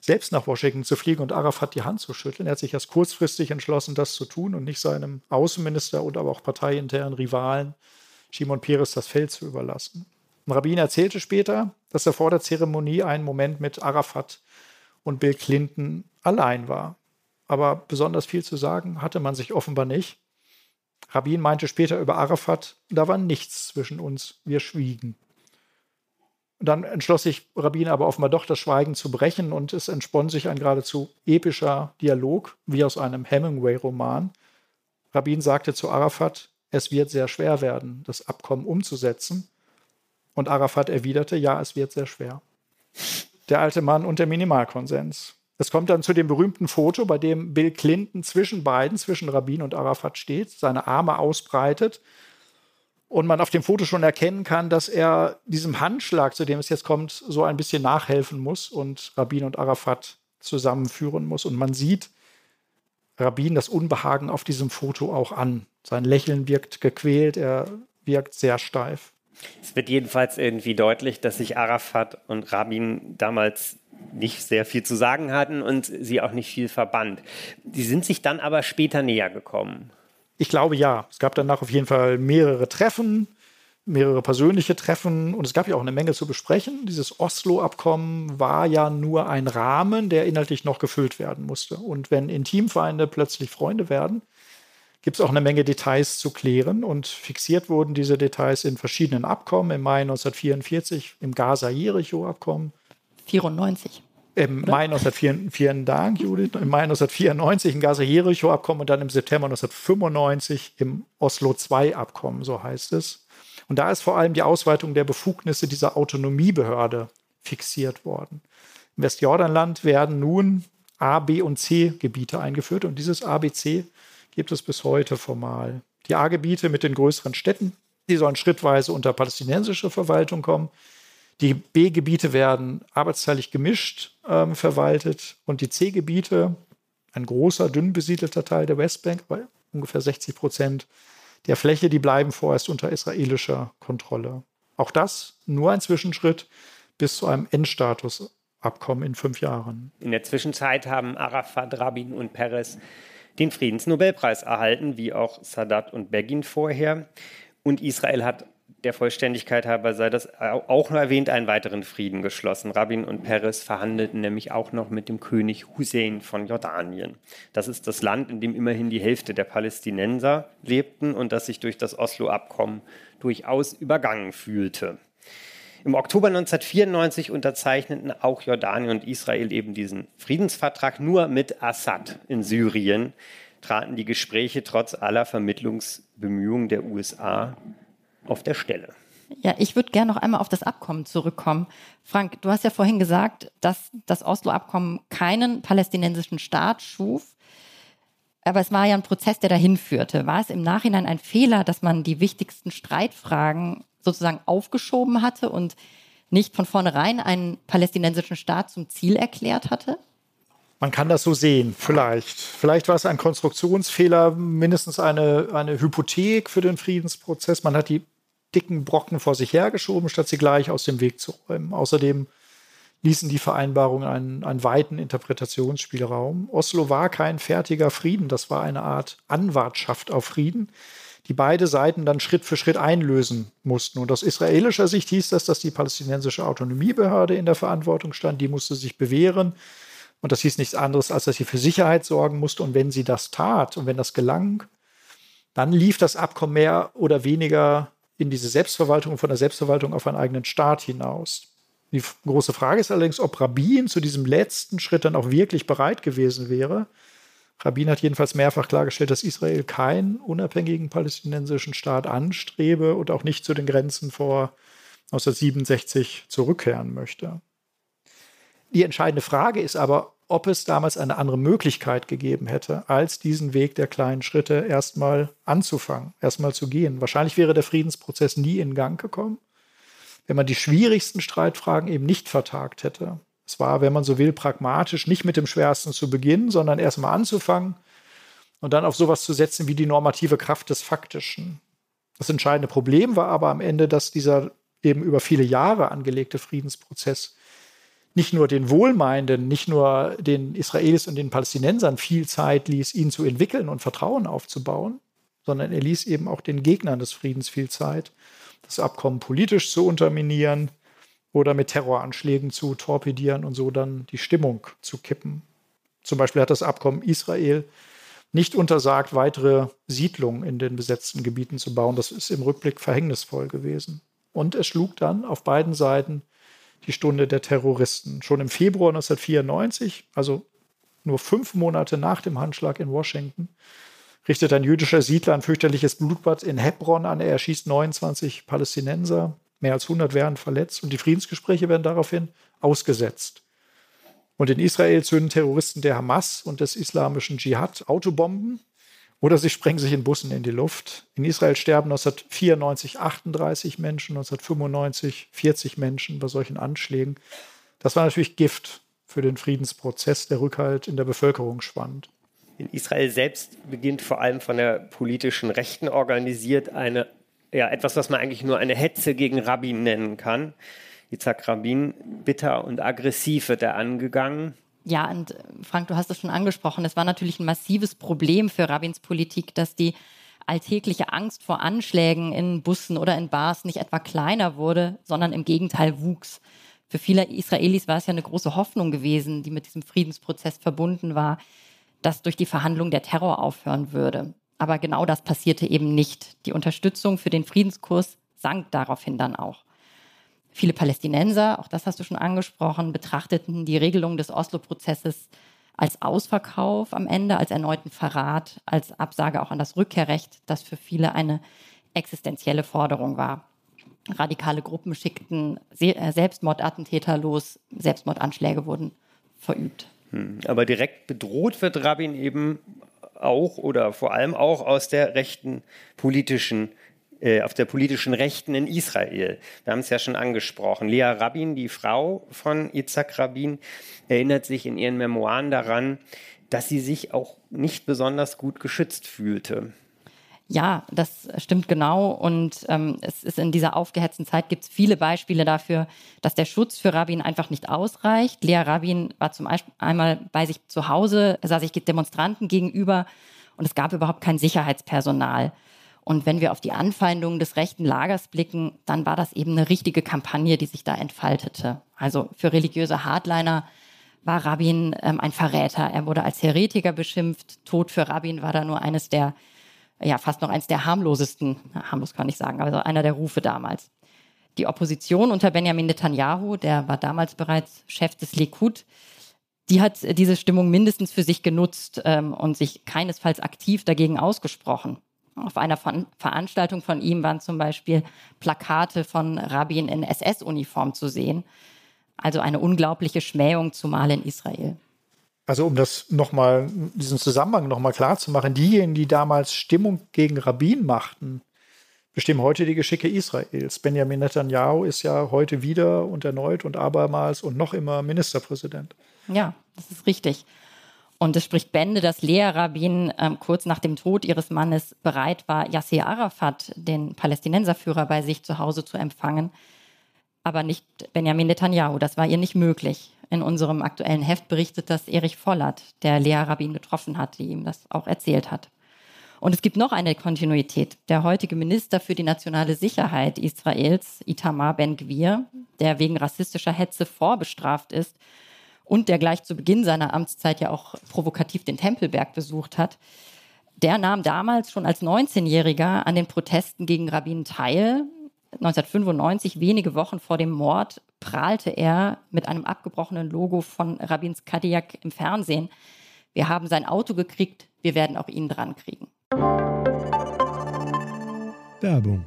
selbst nach Washington zu fliegen und Arafat die Hand zu schütteln. Er hat sich erst kurzfristig entschlossen, das zu tun und nicht seinem Außenminister und aber auch parteiinternen Rivalen Shimon Peres das Feld zu überlassen. Rabin erzählte später, dass er vor der Zeremonie einen Moment mit Arafat und Bill Clinton allein war. Aber besonders viel zu sagen hatte man sich offenbar nicht. Rabin meinte später über Arafat, da war nichts zwischen uns, wir schwiegen. Dann entschloss sich Rabin aber offenbar doch, das Schweigen zu brechen und es entspann sich ein geradezu epischer Dialog, wie aus einem Hemingway-Roman. Rabin sagte zu Arafat, es wird sehr schwer werden, das Abkommen umzusetzen. Und Arafat erwiderte, ja, es wird sehr schwer. Der alte Mann und der Minimalkonsens. Es kommt dann zu dem berühmten Foto, bei dem Bill Clinton zwischen beiden, zwischen Rabin und Arafat steht, seine Arme ausbreitet und man auf dem Foto schon erkennen kann, dass er diesem Handschlag, zu dem es jetzt kommt, so ein bisschen nachhelfen muss und Rabin und Arafat zusammenführen muss. Und man sieht Rabin das Unbehagen auf diesem Foto auch an. Sein Lächeln wirkt gequält, er wirkt sehr steif. Es wird jedenfalls irgendwie deutlich, dass sich Arafat und Rabin damals nicht sehr viel zu sagen hatten und sie auch nicht viel verband. Sie sind sich dann aber später näher gekommen. Ich glaube ja. Es gab danach auf jeden Fall mehrere Treffen, mehrere persönliche Treffen und es gab ja auch eine Menge zu besprechen. Dieses Oslo-Abkommen war ja nur ein Rahmen, der inhaltlich noch gefüllt werden musste. Und wenn Intimfeinde plötzlich Freunde werden, gibt es auch eine Menge Details zu klären und fixiert wurden diese Details in verschiedenen Abkommen. Im Mai 1944 im Gaza-Jericho-Abkommen. 94. Im Mai 1994, vielen Dank, Judith. Im Mai 1994 im Gaza-Jericho-Abkommen und dann im September 1995 im Oslo-II-Abkommen, so heißt es. Und da ist vor allem die Ausweitung der Befugnisse dieser Autonomiebehörde fixiert worden. Im Westjordanland werden nun A, B und C Gebiete eingeführt und dieses ABC gibt es bis heute formal. Die A-Gebiete mit den größeren Städten, die sollen schrittweise unter palästinensische Verwaltung kommen. Die B-Gebiete werden arbeitsteilig gemischt ähm, verwaltet und die C-Gebiete, ein großer, dünn besiedelter Teil der Westbank, bei ungefähr 60 Prozent der Fläche, die bleiben vorerst unter israelischer Kontrolle. Auch das nur ein Zwischenschritt bis zu einem Endstatusabkommen in fünf Jahren. In der Zwischenzeit haben Arafat, Rabin und Peres den Friedensnobelpreis erhalten, wie auch Sadat und Begin vorher. Und Israel hat der Vollständigkeit halber sei das auch nur erwähnt, einen weiteren Frieden geschlossen. Rabin und Peres verhandelten nämlich auch noch mit dem König Hussein von Jordanien. Das ist das Land, in dem immerhin die Hälfte der Palästinenser lebten und das sich durch das Oslo-Abkommen durchaus übergangen fühlte. Im Oktober 1994 unterzeichneten auch Jordanien und Israel eben diesen Friedensvertrag nur mit Assad in Syrien traten die Gespräche trotz aller Vermittlungsbemühungen der USA auf der Stelle. Ja, ich würde gerne noch einmal auf das Abkommen zurückkommen. Frank, du hast ja vorhin gesagt, dass das Oslo-Abkommen keinen palästinensischen Staat schuf. Aber es war ja ein Prozess, der dahin führte. War es im Nachhinein ein Fehler, dass man die wichtigsten Streitfragen sozusagen aufgeschoben hatte und nicht von vornherein einen palästinensischen Staat zum Ziel erklärt hatte? Man kann das so sehen, vielleicht. Vielleicht war es ein Konstruktionsfehler, mindestens eine, eine Hypothek für den Friedensprozess. Man hat die dicken Brocken vor sich hergeschoben, statt sie gleich aus dem Weg zu räumen. Außerdem ließen die Vereinbarungen einen, einen weiten Interpretationsspielraum. Oslo war kein fertiger Frieden, das war eine Art Anwartschaft auf Frieden, die beide Seiten dann Schritt für Schritt einlösen mussten. Und aus israelischer Sicht hieß das, dass die palästinensische Autonomiebehörde in der Verantwortung stand, die musste sich bewähren. Und das hieß nichts anderes, als dass sie für Sicherheit sorgen musste. Und wenn sie das tat und wenn das gelang, dann lief das Abkommen mehr oder weniger in diese Selbstverwaltung, von der Selbstverwaltung auf einen eigenen Staat hinaus. Die große Frage ist allerdings, ob Rabin zu diesem letzten Schritt dann auch wirklich bereit gewesen wäre. Rabin hat jedenfalls mehrfach klargestellt, dass Israel keinen unabhängigen palästinensischen Staat anstrebe und auch nicht zu den Grenzen vor 1967 zurückkehren möchte. Die entscheidende Frage ist aber, ob es damals eine andere Möglichkeit gegeben hätte, als diesen Weg der kleinen Schritte erstmal anzufangen, erstmal zu gehen. Wahrscheinlich wäre der Friedensprozess nie in Gang gekommen, wenn man die schwierigsten Streitfragen eben nicht vertagt hätte. Es war, wenn man so will, pragmatisch nicht mit dem Schwersten zu beginnen, sondern erstmal anzufangen und dann auf sowas zu setzen wie die normative Kraft des Faktischen. Das entscheidende Problem war aber am Ende, dass dieser eben über viele Jahre angelegte Friedensprozess nicht nur den Wohlmeinenden, nicht nur den Israelis und den Palästinensern viel Zeit ließ, ihn zu entwickeln und Vertrauen aufzubauen, sondern er ließ eben auch den Gegnern des Friedens viel Zeit, das Abkommen politisch zu unterminieren oder mit Terroranschlägen zu torpedieren und so dann die Stimmung zu kippen. Zum Beispiel hat das Abkommen Israel nicht untersagt, weitere Siedlungen in den besetzten Gebieten zu bauen. Das ist im Rückblick verhängnisvoll gewesen. Und es schlug dann auf beiden Seiten die Stunde der Terroristen. Schon im Februar 1994, also nur fünf Monate nach dem Handschlag in Washington, richtet ein jüdischer Siedler ein fürchterliches Blutbad in Hebron an. Er erschießt 29 Palästinenser, mehr als 100 werden verletzt und die Friedensgespräche werden daraufhin ausgesetzt. Und in Israel zünden Terroristen der Hamas und des islamischen Dschihad Autobomben oder sie sprengen sich in Bussen in die Luft. In Israel sterben 1994 38 Menschen, 1995 40 Menschen bei solchen Anschlägen. Das war natürlich Gift für den Friedensprozess, der Rückhalt in der Bevölkerung schwand. In Israel selbst beginnt vor allem von der politischen Rechten organisiert eine, ja, etwas, was man eigentlich nur eine Hetze gegen Rabin nennen kann. Yitzhak Rabin, bitter und aggressiv wird er angegangen. Ja, und äh, Frank, du hast es schon angesprochen, es war natürlich ein massives Problem für Rabins Politik, dass die alltägliche Angst vor Anschlägen in Bussen oder in Bars nicht etwa kleiner wurde, sondern im Gegenteil wuchs. Für viele Israelis war es ja eine große Hoffnung gewesen, die mit diesem Friedensprozess verbunden war, dass durch die Verhandlung der Terror aufhören würde. Aber genau das passierte eben nicht. Die Unterstützung für den Friedenskurs sank daraufhin dann auch. Viele Palästinenser, auch das hast du schon angesprochen, betrachteten die Regelung des Oslo-Prozesses als Ausverkauf am Ende, als erneuten Verrat, als Absage auch an das Rückkehrrecht, das für viele eine existenzielle Forderung war. Radikale Gruppen schickten äh, Selbstmordattentäter los, Selbstmordanschläge wurden verübt. Hm, aber direkt bedroht wird Rabin eben auch oder vor allem auch aus der rechten politischen äh, auf der politischen Rechten in Israel. Wir haben es ja schon angesprochen. Lea Rabin, die Frau von Yitzhak Rabin, erinnert sich in ihren Memoiren daran, dass sie sich auch nicht besonders gut geschützt fühlte. Ja, das stimmt genau. Und ähm, es ist in dieser aufgehetzten Zeit gibt es viele Beispiele dafür, dass der Schutz für Rabin einfach nicht ausreicht. Lea Rabin war zum Beispiel einmal bei sich zu Hause, sah sich Demonstranten gegenüber und es gab überhaupt kein Sicherheitspersonal. Und wenn wir auf die Anfeindungen des rechten Lagers blicken, dann war das eben eine richtige Kampagne, die sich da entfaltete. Also für religiöse Hardliner war Rabin ähm, ein Verräter. Er wurde als Heretiker beschimpft. Tod für Rabin war da nur eines der, ja, fast noch eines der harmlosesten, na, harmlos kann ich sagen, also einer der Rufe damals. Die Opposition unter Benjamin Netanyahu, der war damals bereits Chef des Likud, die hat diese Stimmung mindestens für sich genutzt ähm, und sich keinesfalls aktiv dagegen ausgesprochen. Auf einer Ver Veranstaltung von ihm waren zum Beispiel Plakate von Rabin in SS-Uniform zu sehen. Also eine unglaubliche Schmähung, zumal in Israel. Also um das nochmal, diesen Zusammenhang nochmal klar zu machen, diejenigen, die damals Stimmung gegen Rabin machten, bestimmen heute die Geschicke Israels. Benjamin Netanyahu ist ja heute wieder und erneut und abermals und noch immer Ministerpräsident. Ja, das ist richtig. Und es spricht Bände, dass Lea Rabin ähm, kurz nach dem Tod ihres Mannes bereit war, Yasser Arafat, den Palästinenserführer, bei sich zu Hause zu empfangen, aber nicht Benjamin Netanyahu. Das war ihr nicht möglich. In unserem aktuellen Heft berichtet das Erich Vollert, der Lea Rabin getroffen hat, die ihm das auch erzählt hat. Und es gibt noch eine Kontinuität. Der heutige Minister für die nationale Sicherheit Israels, Itamar Ben-Gvir, der wegen rassistischer Hetze vorbestraft ist und der gleich zu Beginn seiner Amtszeit ja auch provokativ den Tempelberg besucht hat, der nahm damals schon als 19-Jähriger an den Protesten gegen Rabin teil. 1995, wenige Wochen vor dem Mord, prahlte er mit einem abgebrochenen Logo von Rabins Kadiak im Fernsehen. Wir haben sein Auto gekriegt, wir werden auch ihn dran kriegen. Werbung.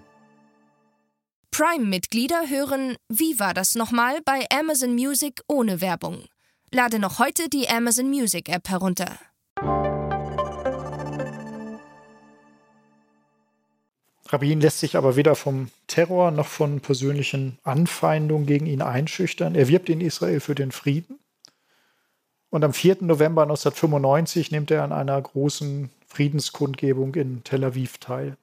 Prime-Mitglieder hören Wie war das nochmal bei Amazon Music ohne Werbung. Lade noch heute die Amazon Music App herunter. Rabin lässt sich aber weder vom Terror noch von persönlichen Anfeindungen gegen ihn einschüchtern. Er wirbt in Israel für den Frieden. Und am 4. November 1995 nimmt er an einer großen Friedenskundgebung in Tel Aviv teil.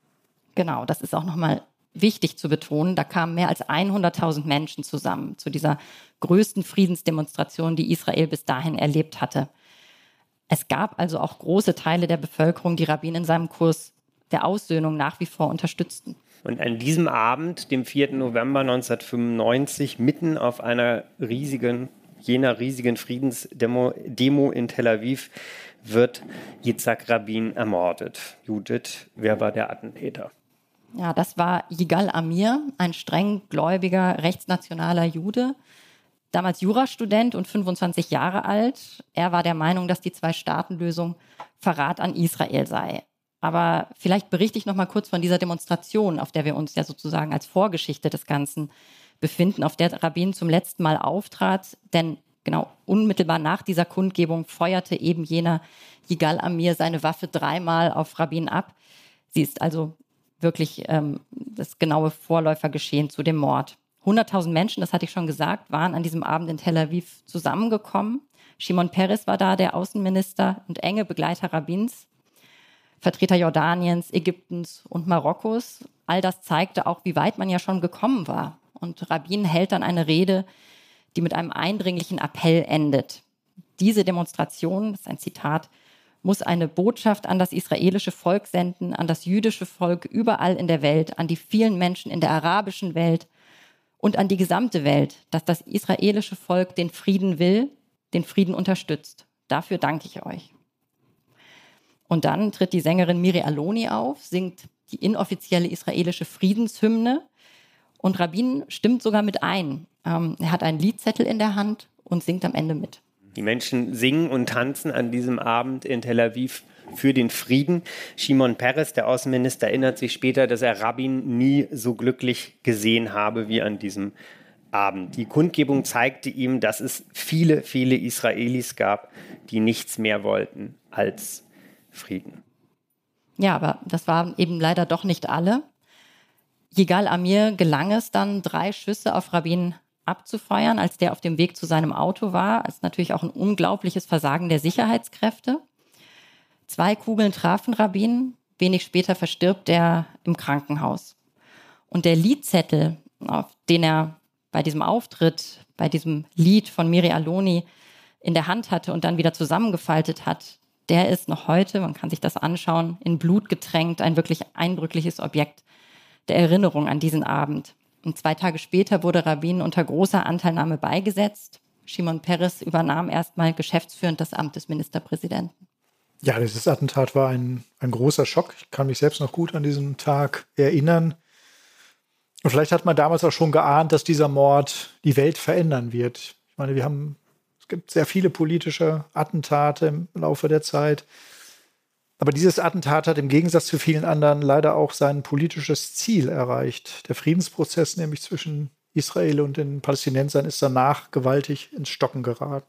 Genau, das ist auch nochmal wichtig zu betonen. Da kamen mehr als 100.000 Menschen zusammen zu dieser größten Friedensdemonstration, die Israel bis dahin erlebt hatte. Es gab also auch große Teile der Bevölkerung, die Rabin in seinem Kurs der Aussöhnung nach wie vor unterstützten. Und an diesem Abend, dem 4. November 1995, mitten auf einer riesigen, jener riesigen Friedensdemo Demo in Tel Aviv, wird Yitzhak Rabin ermordet. Judith, wer war der Attentäter? Ja, das war Yigal Amir, ein streng gläubiger, rechtsnationaler Jude, damals Jurastudent und 25 Jahre alt. Er war der Meinung, dass die Zwei-Staaten-Lösung Verrat an Israel sei. Aber vielleicht berichte ich noch mal kurz von dieser Demonstration, auf der wir uns ja sozusagen als Vorgeschichte des Ganzen befinden, auf der Rabin zum letzten Mal auftrat. Denn genau unmittelbar nach dieser Kundgebung feuerte eben jener Yigal Amir seine Waffe dreimal auf Rabin ab. Sie ist also wirklich ähm, das genaue Vorläufergeschehen zu dem Mord. 100.000 Menschen, das hatte ich schon gesagt, waren an diesem Abend in Tel Aviv zusammengekommen. Shimon Peres war da, der Außenminister und enge Begleiter Rabins. Vertreter Jordaniens, Ägyptens und Marokkos. All das zeigte auch, wie weit man ja schon gekommen war. Und Rabin hält dann eine Rede, die mit einem eindringlichen Appell endet. Diese Demonstration, das ist ein Zitat, muss eine Botschaft an das israelische Volk senden, an das jüdische Volk überall in der Welt, an die vielen Menschen in der arabischen Welt und an die gesamte Welt, dass das israelische Volk den Frieden will, den Frieden unterstützt. Dafür danke ich euch. Und dann tritt die Sängerin Miri Aloni auf, singt die inoffizielle israelische Friedenshymne und Rabin stimmt sogar mit ein. Ähm, er hat einen Liedzettel in der Hand und singt am Ende mit. Die Menschen singen und tanzen an diesem Abend in Tel Aviv für den Frieden. Shimon Peres, der Außenminister, erinnert sich später, dass er Rabin nie so glücklich gesehen habe wie an diesem Abend. Die Kundgebung zeigte ihm, dass es viele, viele Israelis gab, die nichts mehr wollten als Frieden. Ja, aber das waren eben leider doch nicht alle. Yigal Amir gelang es dann, drei Schüsse auf Rabin abzufeuern, als der auf dem Weg zu seinem Auto war. Das ist natürlich auch ein unglaubliches Versagen der Sicherheitskräfte. Zwei Kugeln trafen Rabin. Wenig später verstirbt er im Krankenhaus. Und der Liedzettel, auf den er bei diesem Auftritt, bei diesem Lied von Miri Aloni in der Hand hatte und dann wieder zusammengefaltet hat, der ist noch heute, man kann sich das anschauen, in Blut getränkt, ein wirklich eindrückliches Objekt der Erinnerung an diesen Abend. Und zwei Tage später wurde Rabin unter großer Anteilnahme beigesetzt. Shimon Peres übernahm erstmal geschäftsführend das Amt des Ministerpräsidenten. Ja, dieses Attentat war ein, ein großer Schock. Ich kann mich selbst noch gut an diesen Tag erinnern. Und vielleicht hat man damals auch schon geahnt, dass dieser Mord die Welt verändern wird. Ich meine, wir haben gibt sehr viele politische Attentate im Laufe der Zeit. Aber dieses Attentat hat im Gegensatz zu vielen anderen leider auch sein politisches Ziel erreicht. Der Friedensprozess nämlich zwischen Israel und den Palästinensern ist danach gewaltig ins Stocken geraten.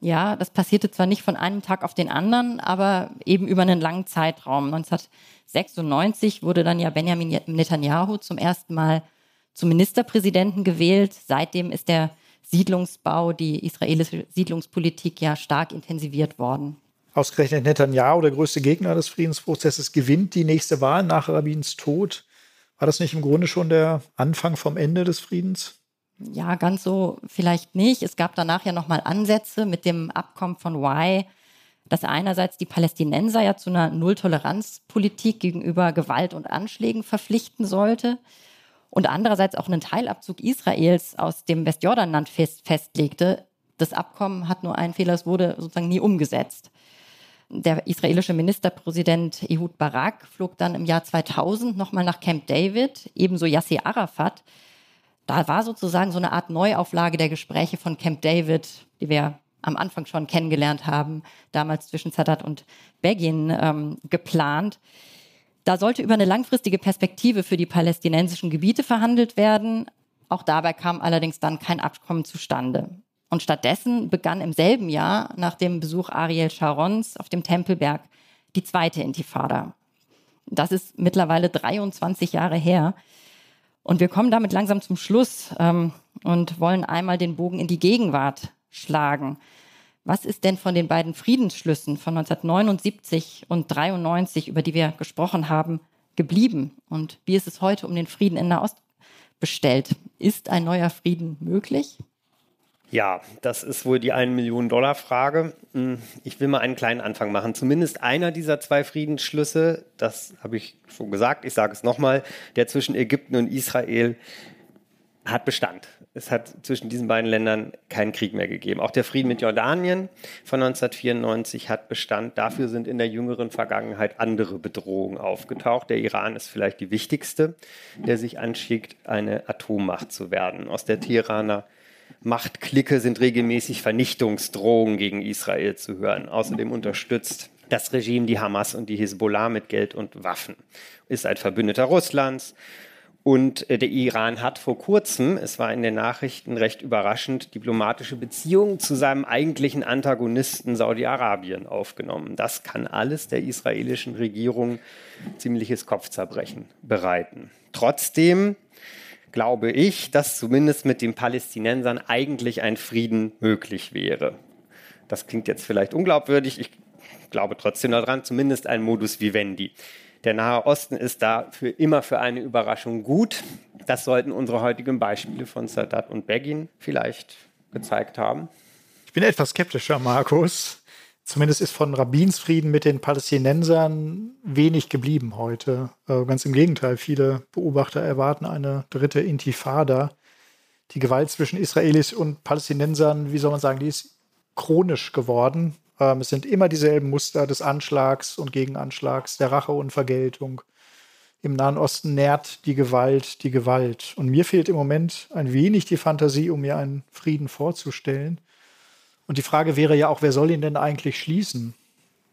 Ja, das passierte zwar nicht von einem Tag auf den anderen, aber eben über einen langen Zeitraum. 1996 wurde dann ja Benjamin Netanyahu zum ersten Mal zum Ministerpräsidenten gewählt. Seitdem ist er Siedlungsbau, die israelische Siedlungspolitik ja stark intensiviert worden. Ausgerechnet Netanyahu, der größte Gegner des Friedensprozesses, gewinnt die nächste Wahl nach Rabins Tod. War das nicht im Grunde schon der Anfang vom Ende des Friedens? Ja, ganz so vielleicht nicht. Es gab danach ja nochmal Ansätze mit dem Abkommen von Y, das einerseits die Palästinenser ja zu einer Nulltoleranzpolitik gegenüber Gewalt und Anschlägen verpflichten sollte und andererseits auch einen Teilabzug Israels aus dem Westjordanland fest, festlegte. Das Abkommen hat nur einen Fehler, es wurde sozusagen nie umgesetzt. Der israelische Ministerpräsident Ehud Barak flog dann im Jahr 2000 nochmal nach Camp David, ebenso Yasser Arafat. Da war sozusagen so eine Art Neuauflage der Gespräche von Camp David, die wir am Anfang schon kennengelernt haben, damals zwischen Sadat und Begin ähm, geplant. Da sollte über eine langfristige Perspektive für die palästinensischen Gebiete verhandelt werden. Auch dabei kam allerdings dann kein Abkommen zustande. Und stattdessen begann im selben Jahr nach dem Besuch Ariel Sharons auf dem Tempelberg die zweite Intifada. Das ist mittlerweile 23 Jahre her. Und wir kommen damit langsam zum Schluss ähm, und wollen einmal den Bogen in die Gegenwart schlagen. Was ist denn von den beiden Friedensschlüssen von 1979 und 93, über die wir gesprochen haben, geblieben? Und wie ist es heute um den Frieden in Nahost bestellt? Ist ein neuer Frieden möglich? Ja, das ist wohl die 1 Million Dollar Frage. Hm, ich will mal einen kleinen Anfang machen. Zumindest einer dieser zwei Friedensschlüsse, das habe ich schon gesagt, ich sage es nochmal, der zwischen Ägypten und Israel hat Bestand. Es hat zwischen diesen beiden Ländern keinen Krieg mehr gegeben. Auch der Frieden mit Jordanien von 1994 hat Bestand. Dafür sind in der jüngeren Vergangenheit andere Bedrohungen aufgetaucht. Der Iran ist vielleicht die wichtigste, der sich anschickt, eine Atommacht zu werden. Aus der Teheraner Machtklicke sind regelmäßig Vernichtungsdrohungen gegen Israel zu hören. Außerdem unterstützt das Regime die Hamas und die Hisbollah mit Geld und Waffen, ist ein Verbündeter Russlands. Und äh, der Iran hat vor kurzem, es war in den Nachrichten recht überraschend, diplomatische Beziehungen zu seinem eigentlichen Antagonisten Saudi-Arabien aufgenommen. Das kann alles der israelischen Regierung ziemliches Kopfzerbrechen bereiten. Trotzdem glaube ich, dass zumindest mit den Palästinensern eigentlich ein Frieden möglich wäre. Das klingt jetzt vielleicht unglaubwürdig, ich glaube trotzdem daran, zumindest ein Modus vivendi. Der Nahe Osten ist da für immer für eine Überraschung gut. Das sollten unsere heutigen Beispiele von Sadat und Begin vielleicht gezeigt haben. Ich bin etwas skeptischer, Markus. Zumindest ist von Rabins Frieden mit den Palästinensern wenig geblieben heute. Äh, ganz im Gegenteil, viele Beobachter erwarten eine dritte Intifada. Die Gewalt zwischen Israelis und Palästinensern, wie soll man sagen, die ist chronisch geworden. Ähm, es sind immer dieselben Muster des Anschlags und Gegenanschlags, der Rache und Vergeltung. Im Nahen Osten nährt die Gewalt die Gewalt. Und mir fehlt im Moment ein wenig die Fantasie, um mir einen Frieden vorzustellen. Und die Frage wäre ja auch, wer soll ihn denn eigentlich schließen?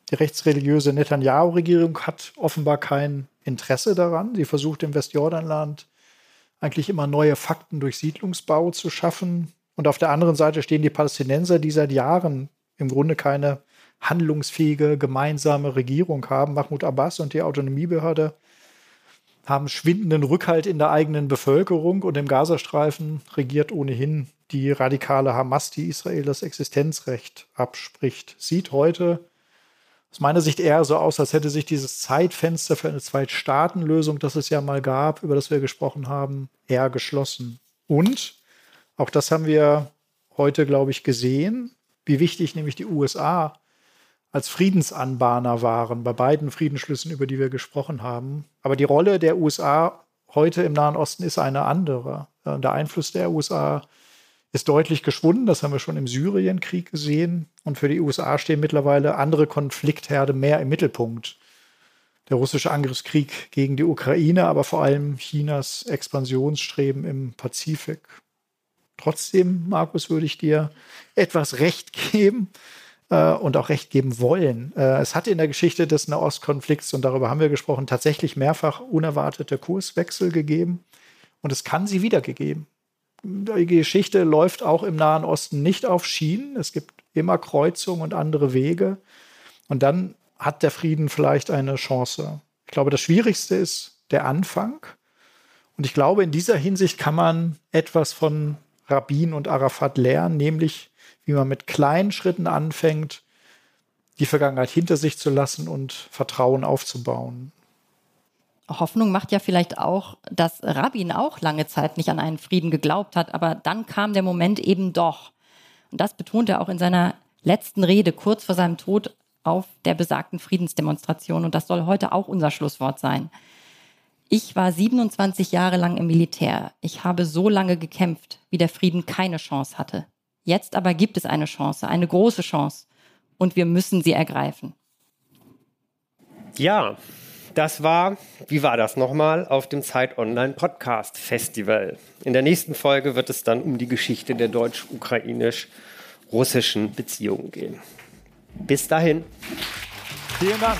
Die rechtsreligiöse Netanyahu-Regierung hat offenbar kein Interesse daran. Sie versucht im Westjordanland eigentlich immer neue Fakten durch Siedlungsbau zu schaffen. Und auf der anderen Seite stehen die Palästinenser, die seit Jahren im Grunde keine handlungsfähige gemeinsame Regierung haben. Mahmoud Abbas und die Autonomiebehörde haben schwindenden Rückhalt in der eigenen Bevölkerung und im Gazastreifen regiert ohnehin die radikale Hamas, die Israel das Existenzrecht abspricht. Sieht heute aus meiner Sicht eher so aus, als hätte sich dieses Zeitfenster für eine Zweitstaatenlösung, das es ja mal gab, über das wir gesprochen haben, eher geschlossen. Und, auch das haben wir heute, glaube ich, gesehen, wie wichtig nämlich die USA als Friedensanbahner waren bei beiden Friedensschlüssen, über die wir gesprochen haben. Aber die Rolle der USA heute im Nahen Osten ist eine andere. Der Einfluss der USA ist deutlich geschwunden. Das haben wir schon im Syrienkrieg gesehen. Und für die USA stehen mittlerweile andere Konfliktherde mehr im Mittelpunkt. Der russische Angriffskrieg gegen die Ukraine, aber vor allem Chinas Expansionsstreben im Pazifik. Trotzdem, Markus, würde ich dir etwas Recht geben äh, und auch Recht geben wollen. Äh, es hat in der Geschichte des Nahostkonflikts, und darüber haben wir gesprochen, tatsächlich mehrfach unerwartete Kurswechsel gegeben. Und es kann sie wiedergegeben. Die Geschichte läuft auch im Nahen Osten nicht auf Schienen. Es gibt immer Kreuzungen und andere Wege. Und dann hat der Frieden vielleicht eine Chance. Ich glaube, das Schwierigste ist der Anfang. Und ich glaube, in dieser Hinsicht kann man etwas von Rabin und Arafat lernen, nämlich wie man mit kleinen Schritten anfängt, die Vergangenheit hinter sich zu lassen und Vertrauen aufzubauen. Hoffnung macht ja vielleicht auch, dass Rabin auch lange Zeit nicht an einen Frieden geglaubt hat, aber dann kam der Moment eben doch. Und das betont er auch in seiner letzten Rede kurz vor seinem Tod auf der besagten Friedensdemonstration. Und das soll heute auch unser Schlusswort sein. Ich war 27 Jahre lang im Militär. Ich habe so lange gekämpft, wie der Frieden keine Chance hatte. Jetzt aber gibt es eine Chance, eine große Chance. Und wir müssen sie ergreifen. Ja, das war, wie war das nochmal, auf dem Zeit Online Podcast Festival. In der nächsten Folge wird es dann um die Geschichte der deutsch-ukrainisch-russischen Beziehungen gehen. Bis dahin. Vielen Dank.